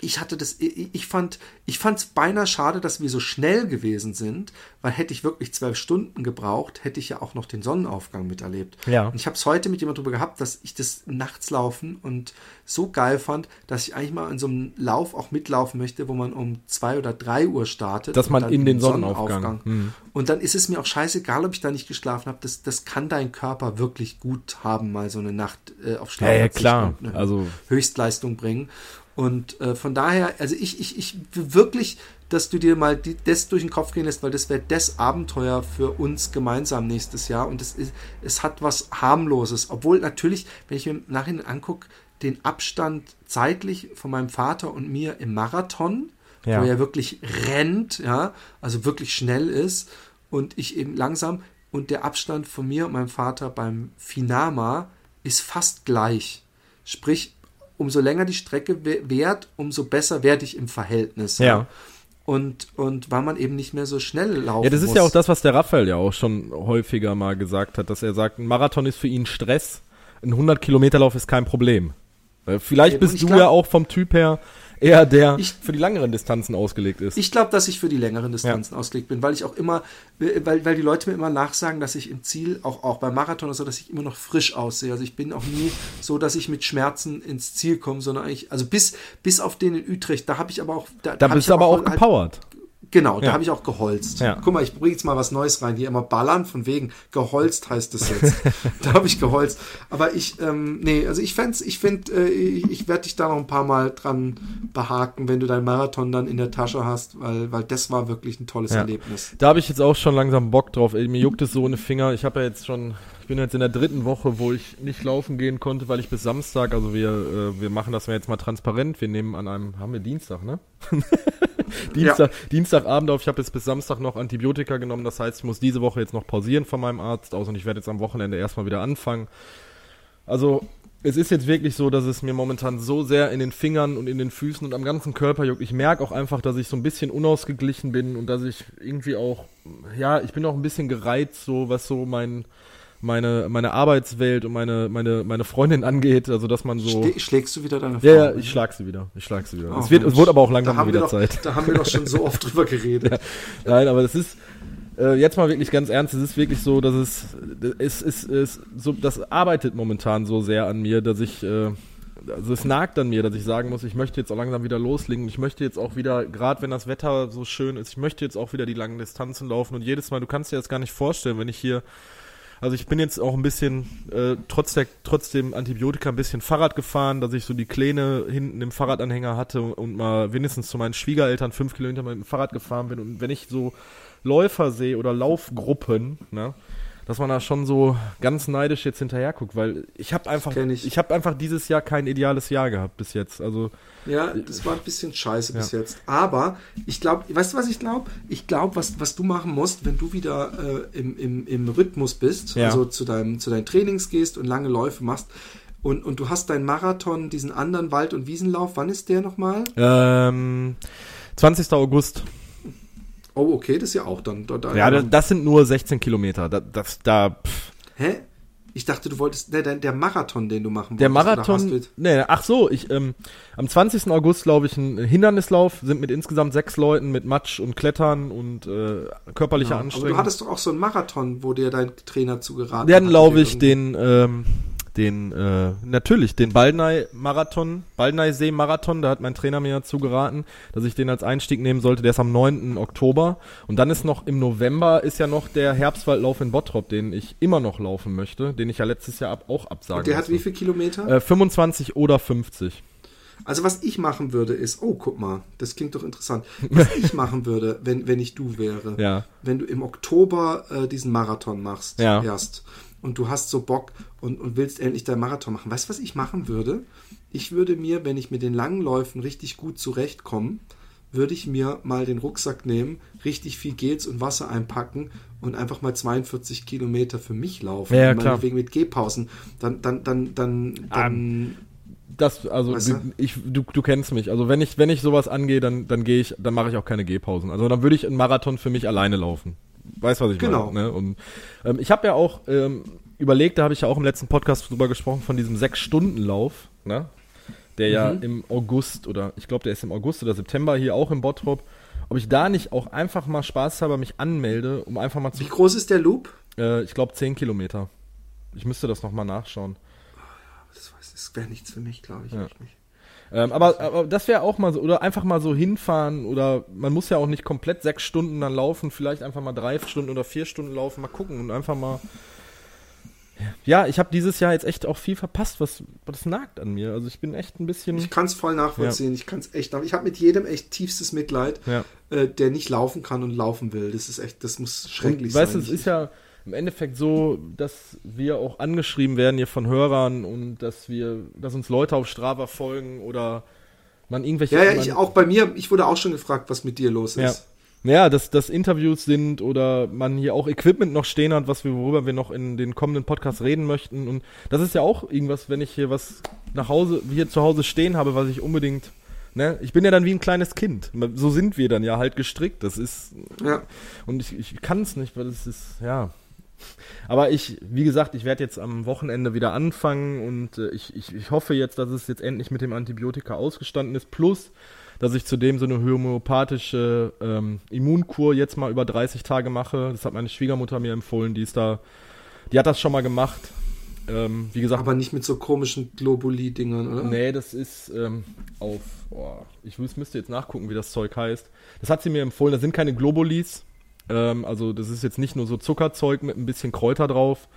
ich hatte das, ich fand, ich fand es beinahe schade, dass wir so schnell gewesen sind, weil hätte ich wirklich zwölf Stunden gebraucht, hätte ich ja auch noch den Sonnenaufgang miterlebt. Ja. Und ich habe es heute mit jemand drüber gehabt, dass ich das nachts laufen und so geil fand, dass ich eigentlich mal in so einem Lauf auch mitlaufen möchte, wo man um zwei oder drei Uhr startet. Dass man in den Sonnenaufgang. Sonnenaufgang. Hm. Und dann ist es mir auch scheißegal, ob ich da nicht geschlafen habe. Das, das kann dein Körper wirklich gut haben, mal so eine Nacht äh, auf Schlaf. Ja, ja klar. Also Höchstleistung bringen. Und äh, von daher, also ich, ich, ich wirklich, dass du dir mal die, das durch den Kopf gehen lässt, weil das wäre das Abenteuer für uns gemeinsam nächstes Jahr. Und es, ist, es hat was harmloses. Obwohl natürlich, wenn ich mir im Nachhinein angucke, den Abstand zeitlich von meinem Vater und mir im Marathon, ja. wo er wirklich rennt, ja, also wirklich schnell ist und ich eben langsam und der Abstand von mir und meinem Vater beim Finama ist fast gleich. Sprich, umso länger die Strecke währt, umso besser werde ich im Verhältnis. Ja. Und, und weil man eben nicht mehr so schnell laufen Ja, das ist muss. ja auch das, was der Raphael ja auch schon häufiger mal gesagt hat, dass er sagt, ein Marathon ist für ihn Stress, ein 100-Kilometer-Lauf ist kein Problem. Vielleicht ja, bist du glaub, ja auch vom Typ her eher der ich, für die längeren Distanzen ausgelegt ist. Ich glaube, dass ich für die längeren Distanzen ja. ausgelegt bin, weil ich auch immer, weil, weil die Leute mir immer nachsagen, dass ich im Ziel, auch, auch beim Marathon oder so, dass ich immer noch frisch aussehe. Also ich bin auch nie so, dass ich mit Schmerzen ins Ziel komme, sondern eigentlich, also bis, bis auf den in Utrecht, da habe ich aber auch. Da, da bist du aber auch halt gepowert. Genau, ja. da habe ich auch geholzt. Ja. Guck mal, ich bringe jetzt mal was Neues rein. Hier immer ballern, von wegen geholzt heißt es jetzt. [LAUGHS] da habe ich geholzt. Aber ich, ähm, nee, also ich fände ich finde, äh, ich, ich werde dich da noch ein paar Mal dran behaken, wenn du deinen Marathon dann in der Tasche hast, weil, weil das war wirklich ein tolles ja. Erlebnis. Da habe ich jetzt auch schon langsam Bock drauf. Ey, mir juckt es so eine Finger. Ich habe ja jetzt schon ich bin jetzt in der dritten Woche, wo ich nicht laufen gehen konnte, weil ich bis Samstag, also wir, äh, wir machen das jetzt mal transparent. Wir nehmen an einem, haben wir Dienstag, ne? [LAUGHS] Dienstag, ja. Dienstagabend auf. Ich habe jetzt bis Samstag noch Antibiotika genommen. Das heißt, ich muss diese Woche jetzt noch pausieren von meinem Arzt aus und ich werde jetzt am Wochenende erstmal wieder anfangen. Also, es ist jetzt wirklich so, dass es mir momentan so sehr in den Fingern und in den Füßen und am ganzen Körper juckt. Ich merke auch einfach, dass ich so ein bisschen unausgeglichen bin und dass ich irgendwie auch, ja, ich bin auch ein bisschen gereizt, so was so mein, meine, meine Arbeitswelt und meine, meine, meine Freundin angeht, also dass man so. Schlägst du wieder deine Frau? Ja, ja, ich schlag sie wieder. Ich schlag sie wieder. Oh, es, wird, es wurde aber auch langsam wieder doch, Zeit. Da haben wir doch schon so oft drüber geredet. [LAUGHS] Ja. Nein, aber das ist, äh, jetzt mal wirklich ganz ernst, es ist wirklich so, dass es, es, es, es so, das arbeitet momentan so sehr an mir, dass ich, äh, also es nagt an mir, dass ich sagen muss, ich möchte jetzt auch langsam wieder loslegen. Ich möchte jetzt auch wieder, gerade wenn das Wetter so schön ist, ich möchte jetzt auch wieder die langen Distanzen laufen. Und jedes Mal, du kannst dir das gar nicht vorstellen, wenn ich hier also ich bin jetzt auch ein bisschen, äh, trotz, der, trotz dem Antibiotika ein bisschen Fahrrad gefahren, dass ich so die Kläne hinten im Fahrradanhänger hatte und mal wenigstens zu meinen Schwiegereltern fünf Kilometer mit dem Fahrrad gefahren bin. Und wenn ich so Läufer sehe oder Laufgruppen, ne, dass man da schon so ganz neidisch jetzt hinterher guckt, weil ich habe einfach, ich, ich habe einfach dieses Jahr kein ideales Jahr gehabt bis jetzt. Also ja, das war ein bisschen scheiße ja. bis jetzt. Aber ich glaube, weißt du, was ich glaube? Ich glaube, was, was du machen musst, wenn du wieder äh, im, im, im Rhythmus bist, ja. also zu, deinem, zu deinen Trainings gehst und lange Läufe machst, und, und du hast deinen Marathon, diesen anderen Wald- und Wiesenlauf, wann ist der nochmal? Ähm, 20. August. Oh, okay, das ist ja auch dann. Da, ja, das, das sind nur 16 Kilometer. Da, das, da, pff. Hä? Ich dachte, du wolltest, der, der Marathon, den du machen wolltest. Der Marathon, nee, ach so, ich, ähm, am 20. August, glaube ich, ein Hindernislauf, sind mit insgesamt sechs Leuten mit Matsch und Klettern und äh, körperlicher ja, Anstrengung. Aber du hattest doch auch so einen Marathon, wo dir dein Trainer zugeraten hat. Dann laufe ich den, ähm, den, äh, natürlich, den Baldnei-Marathon, Baldnei-See-Marathon, da hat mein Trainer mir dazu geraten, dass ich den als Einstieg nehmen sollte, der ist am 9. Oktober. Und dann ist noch im November ist ja noch der Herbstwaldlauf in Bottrop, den ich immer noch laufen möchte, den ich ja letztes Jahr ab, auch absagen Und der musste. hat wie viele Kilometer? Äh, 25 oder 50. Also was ich machen würde ist, oh guck mal, das klingt doch interessant. Was ich [LAUGHS] machen würde, wenn, wenn ich du wäre, ja. wenn du im Oktober äh, diesen Marathon machst ja. erst und du hast so Bock und, und willst endlich deinen Marathon machen. Weißt du, was ich machen würde? Ich würde mir, wenn ich mit den langen Läufen richtig gut zurechtkomme, würde ich mir mal den Rucksack nehmen, richtig viel Gels und Wasser einpacken und einfach mal 42 Kilometer für mich laufen. Ja, klar. Wegen mit Gehpausen. Dann, dann, dann, dann, dann. Um, das, also weißt du? ich, du, du kennst mich. Also wenn ich, wenn ich sowas angehe, dann, dann gehe ich, dann mache ich auch keine Gehpausen. Also dann würde ich einen Marathon für mich alleine laufen. Weißt was ich genau. meine? Ne? Und ähm, ich habe ja auch ähm, überlegt, da habe ich ja auch im letzten Podcast drüber gesprochen, von diesem Sechs-Stunden-Lauf, ne? der mhm. ja im August oder ich glaube, der ist im August oder September hier auch im Bottrop, ob ich da nicht auch einfach mal spaßhalber mich anmelde, um einfach mal zu. Wie groß ist der Loop? Äh, ich glaube 10 Kilometer. Ich müsste das nochmal nachschauen. Ja, das, das wäre nichts für mich, glaube ich. Ja. Nicht. Ähm, aber, aber das wäre auch mal so, oder einfach mal so hinfahren, oder man muss ja auch nicht komplett sechs Stunden dann laufen, vielleicht einfach mal drei Stunden oder vier Stunden laufen, mal gucken und einfach mal. Ja, ich habe dieses Jahr jetzt echt auch viel verpasst, was das nagt an mir. Also ich bin echt ein bisschen. Ich kann es voll nachvollziehen. Ja. Ich kann es echt. Ich habe mit jedem echt tiefstes Mitleid, ja. äh, der nicht laufen kann und laufen will. Das ist echt, das muss schrecklich und, sein. Weißt du, es ist ja im Endeffekt so, dass wir auch angeschrieben werden hier von Hörern und dass wir, dass uns Leute auf Strava folgen oder man irgendwelche. Ja, ja, ich auch bei mir, ich wurde auch schon gefragt, was mit dir los ist. Ja. Ja, dass das Interviews sind oder man hier auch Equipment noch stehen hat, was wir, worüber wir noch in den kommenden Podcasts reden möchten. Und das ist ja auch irgendwas, wenn ich hier was nach Hause, hier zu Hause stehen habe, was ich unbedingt Ne? Ich bin ja dann wie ein kleines Kind. So sind wir dann ja halt gestrickt. Das ist. Ja. Und ich, ich kann es nicht, weil es ist, ja. Aber ich, wie gesagt, ich werde jetzt am Wochenende wieder anfangen und äh, ich, ich, ich hoffe jetzt, dass es jetzt endlich mit dem Antibiotika ausgestanden ist. Plus, dass ich zudem so eine homöopathische ähm, Immunkur jetzt mal über 30 Tage mache. Das hat meine Schwiegermutter mir empfohlen, die ist da, die hat das schon mal gemacht. Ähm, wie gesagt. Aber nicht mit so komischen Globuli-Dingern, oder? Nee, das ist ähm, auf, oh, ich müsste jetzt nachgucken, wie das Zeug heißt. Das hat sie mir empfohlen, das sind keine Globulis, ähm, also das ist jetzt nicht nur so Zuckerzeug mit ein bisschen Kräuter drauf.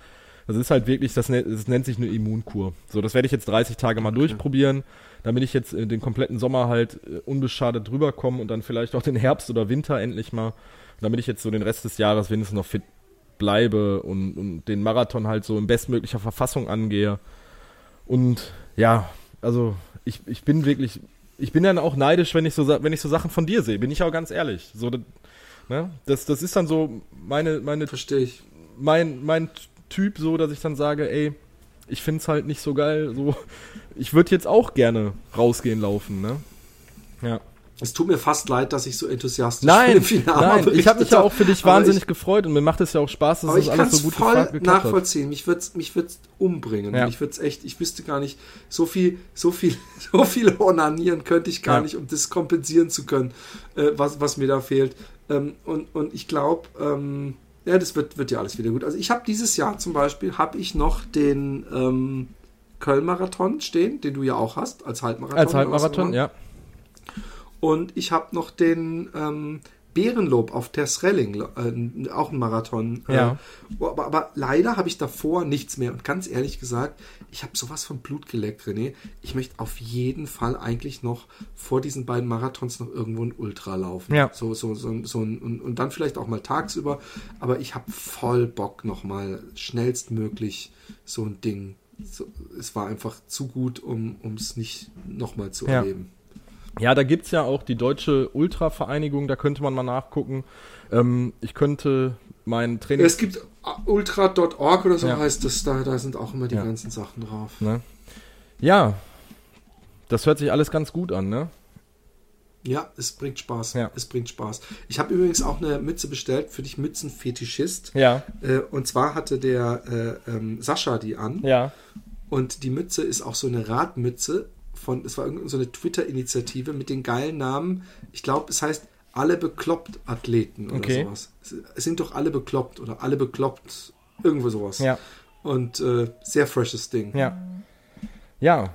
Das ist halt wirklich, das, nennt, das nennt sich eine Immunkur. So, das werde ich jetzt 30 Tage mal okay. durchprobieren, damit ich jetzt den kompletten Sommer halt äh, unbeschadet drüber komme und dann vielleicht auch den Herbst oder Winter endlich mal, damit ich jetzt so den Rest des Jahres wenigstens noch fit bleibe und, und den Marathon halt so in bestmöglicher Verfassung angehe. Und ja, also ich, ich bin wirklich, ich bin dann auch neidisch, wenn ich so, wenn ich so Sachen von dir sehe, bin ich auch ganz ehrlich. So, Ne? Das, das ist dann so meine, meine. Verstehe ich. Mein, mein Typ, so, dass ich dann sage, ey, ich finde es halt nicht so geil. So, ich würde jetzt auch gerne rausgehen laufen, ne? Ja. Es tut mir fast leid, dass ich so enthusiastisch nein, bin. Nein, ich habe mich ja auch für dich wahnsinnig ich, gefreut und mir macht es ja auch Spaß, dass das alles so gut voll nachvollziehen. Mich wird's, mich wird's umbringen. Ja. Mich wird's echt. Ich wüsste gar nicht, so viel, so viel, [LAUGHS] so viel Onanieren könnte ich gar ja. nicht, um das kompensieren zu können, äh, was, was mir da fehlt. Ähm, und, und ich glaube, ähm, ja, das wird, wird ja alles wieder gut. Also ich habe dieses Jahr zum Beispiel, habe ich noch den ähm, Köln-Marathon stehen, den du ja auch hast, als Halbmarathon. Als Halbmarathon, ja. Und ich habe noch den ähm, Bärenlob auf Tersrelling, äh, auch ein Marathon. Äh, ja. Aber, aber, leider habe ich davor nichts mehr. Und ganz ehrlich gesagt, ich habe sowas von Blut geleckt, René. Ich möchte auf jeden Fall eigentlich noch vor diesen beiden Marathons noch irgendwo ein Ultra laufen. Ja. So, so, so, so ein, und, und dann vielleicht auch mal tagsüber. Aber ich habe voll Bock nochmal schnellstmöglich so ein Ding. So, es war einfach zu gut, um es nicht nochmal zu ja. erleben. Ja, da gibt es ja auch die Deutsche Ultra-Vereinigung, da könnte man mal nachgucken. Ähm, ich könnte mein Training. Es gibt ultra.org oder so ja. heißt das, da, da sind auch immer die ja. ganzen Sachen drauf. Ne? Ja, das hört sich alles ganz gut an, ne? Ja, es bringt Spaß. Ja. Es bringt Spaß. Ich habe übrigens auch eine Mütze bestellt für dich Mützenfetischist. Ja. Äh, und zwar hatte der äh, ähm, Sascha die an. Ja. Und die Mütze ist auch so eine Radmütze von, es war so eine Twitter-Initiative mit den geilen Namen. Ich glaube, es heißt alle bekloppt Athleten oder okay. sowas. Es sind doch alle bekloppt oder alle bekloppt, irgendwo sowas. Ja. Und äh, sehr freshes Ding. Ja. Ja,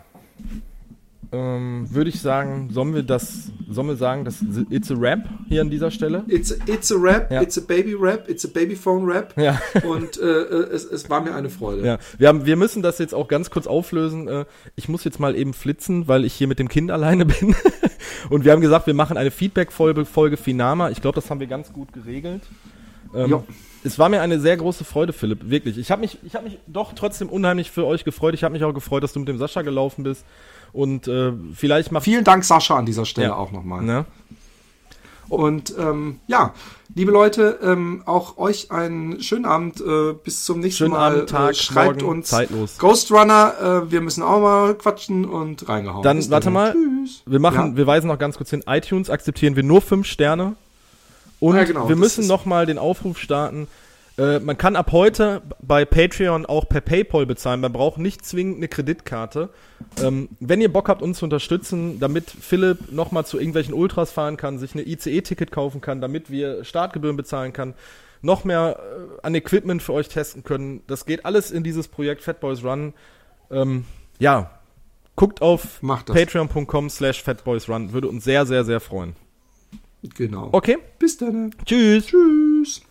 ähm, würde ich sagen, sollen wir das, sollen wir sagen, das It's a Rap hier an dieser Stelle? It's, a, it's a Rap, ja. it's a Baby Rap, it's a Babyphone Rap. Ja. [LAUGHS] Und äh, äh, es, es war mir eine Freude. Ja. Wir, haben, wir müssen das jetzt auch ganz kurz auflösen. Äh, ich muss jetzt mal eben flitzen, weil ich hier mit dem Kind alleine bin. [LAUGHS] Und wir haben gesagt, wir machen eine Feedback-Folge Folge Finama. Ich glaube, das haben wir ganz gut geregelt. Ähm, es war mir eine sehr große Freude, Philipp, wirklich. Ich habe mich, hab mich doch trotzdem unheimlich für euch gefreut. Ich habe mich auch gefreut, dass du mit dem Sascha gelaufen bist. Und äh, vielleicht macht. Vielen Dank, Sascha, an dieser Stelle ja. auch nochmal. Ne? Und ähm, ja, liebe Leute, ähm, auch euch einen schönen Abend. Äh, bis zum nächsten schönen Mal. Abend, Tag, äh, schreibt morgen, uns zeitlos. Ghost Runner. Äh, wir müssen auch mal quatschen und reingehauen. Dann bis warte mal. Tschüss. Wir machen, ja. wir weisen noch ganz kurz hin. iTunes akzeptieren wir nur fünf Sterne. Und ja, genau, wir müssen noch mal den Aufruf starten Äh, man kann ab heute bei Patreon auch per PayPal bezahlen. Man braucht nicht zwingend eine Kreditkarte. Ähm, wenn ihr Bock habt, uns zu unterstützen, damit Philipp nochmal zu irgendwelchen Ultras fahren kann, sich eine ICE-Ticket kaufen kann, damit wir Startgebühren bezahlen kann, noch mehr äh, an Equipment für euch testen können. Das geht alles in dieses Projekt Fat Boys Run. Ähm, ja, guckt auf patreon.com slash fatboysrun. Würde uns sehr, sehr, sehr freuen. Genau. Okay. Bis dann. Tschüss. Tschüss.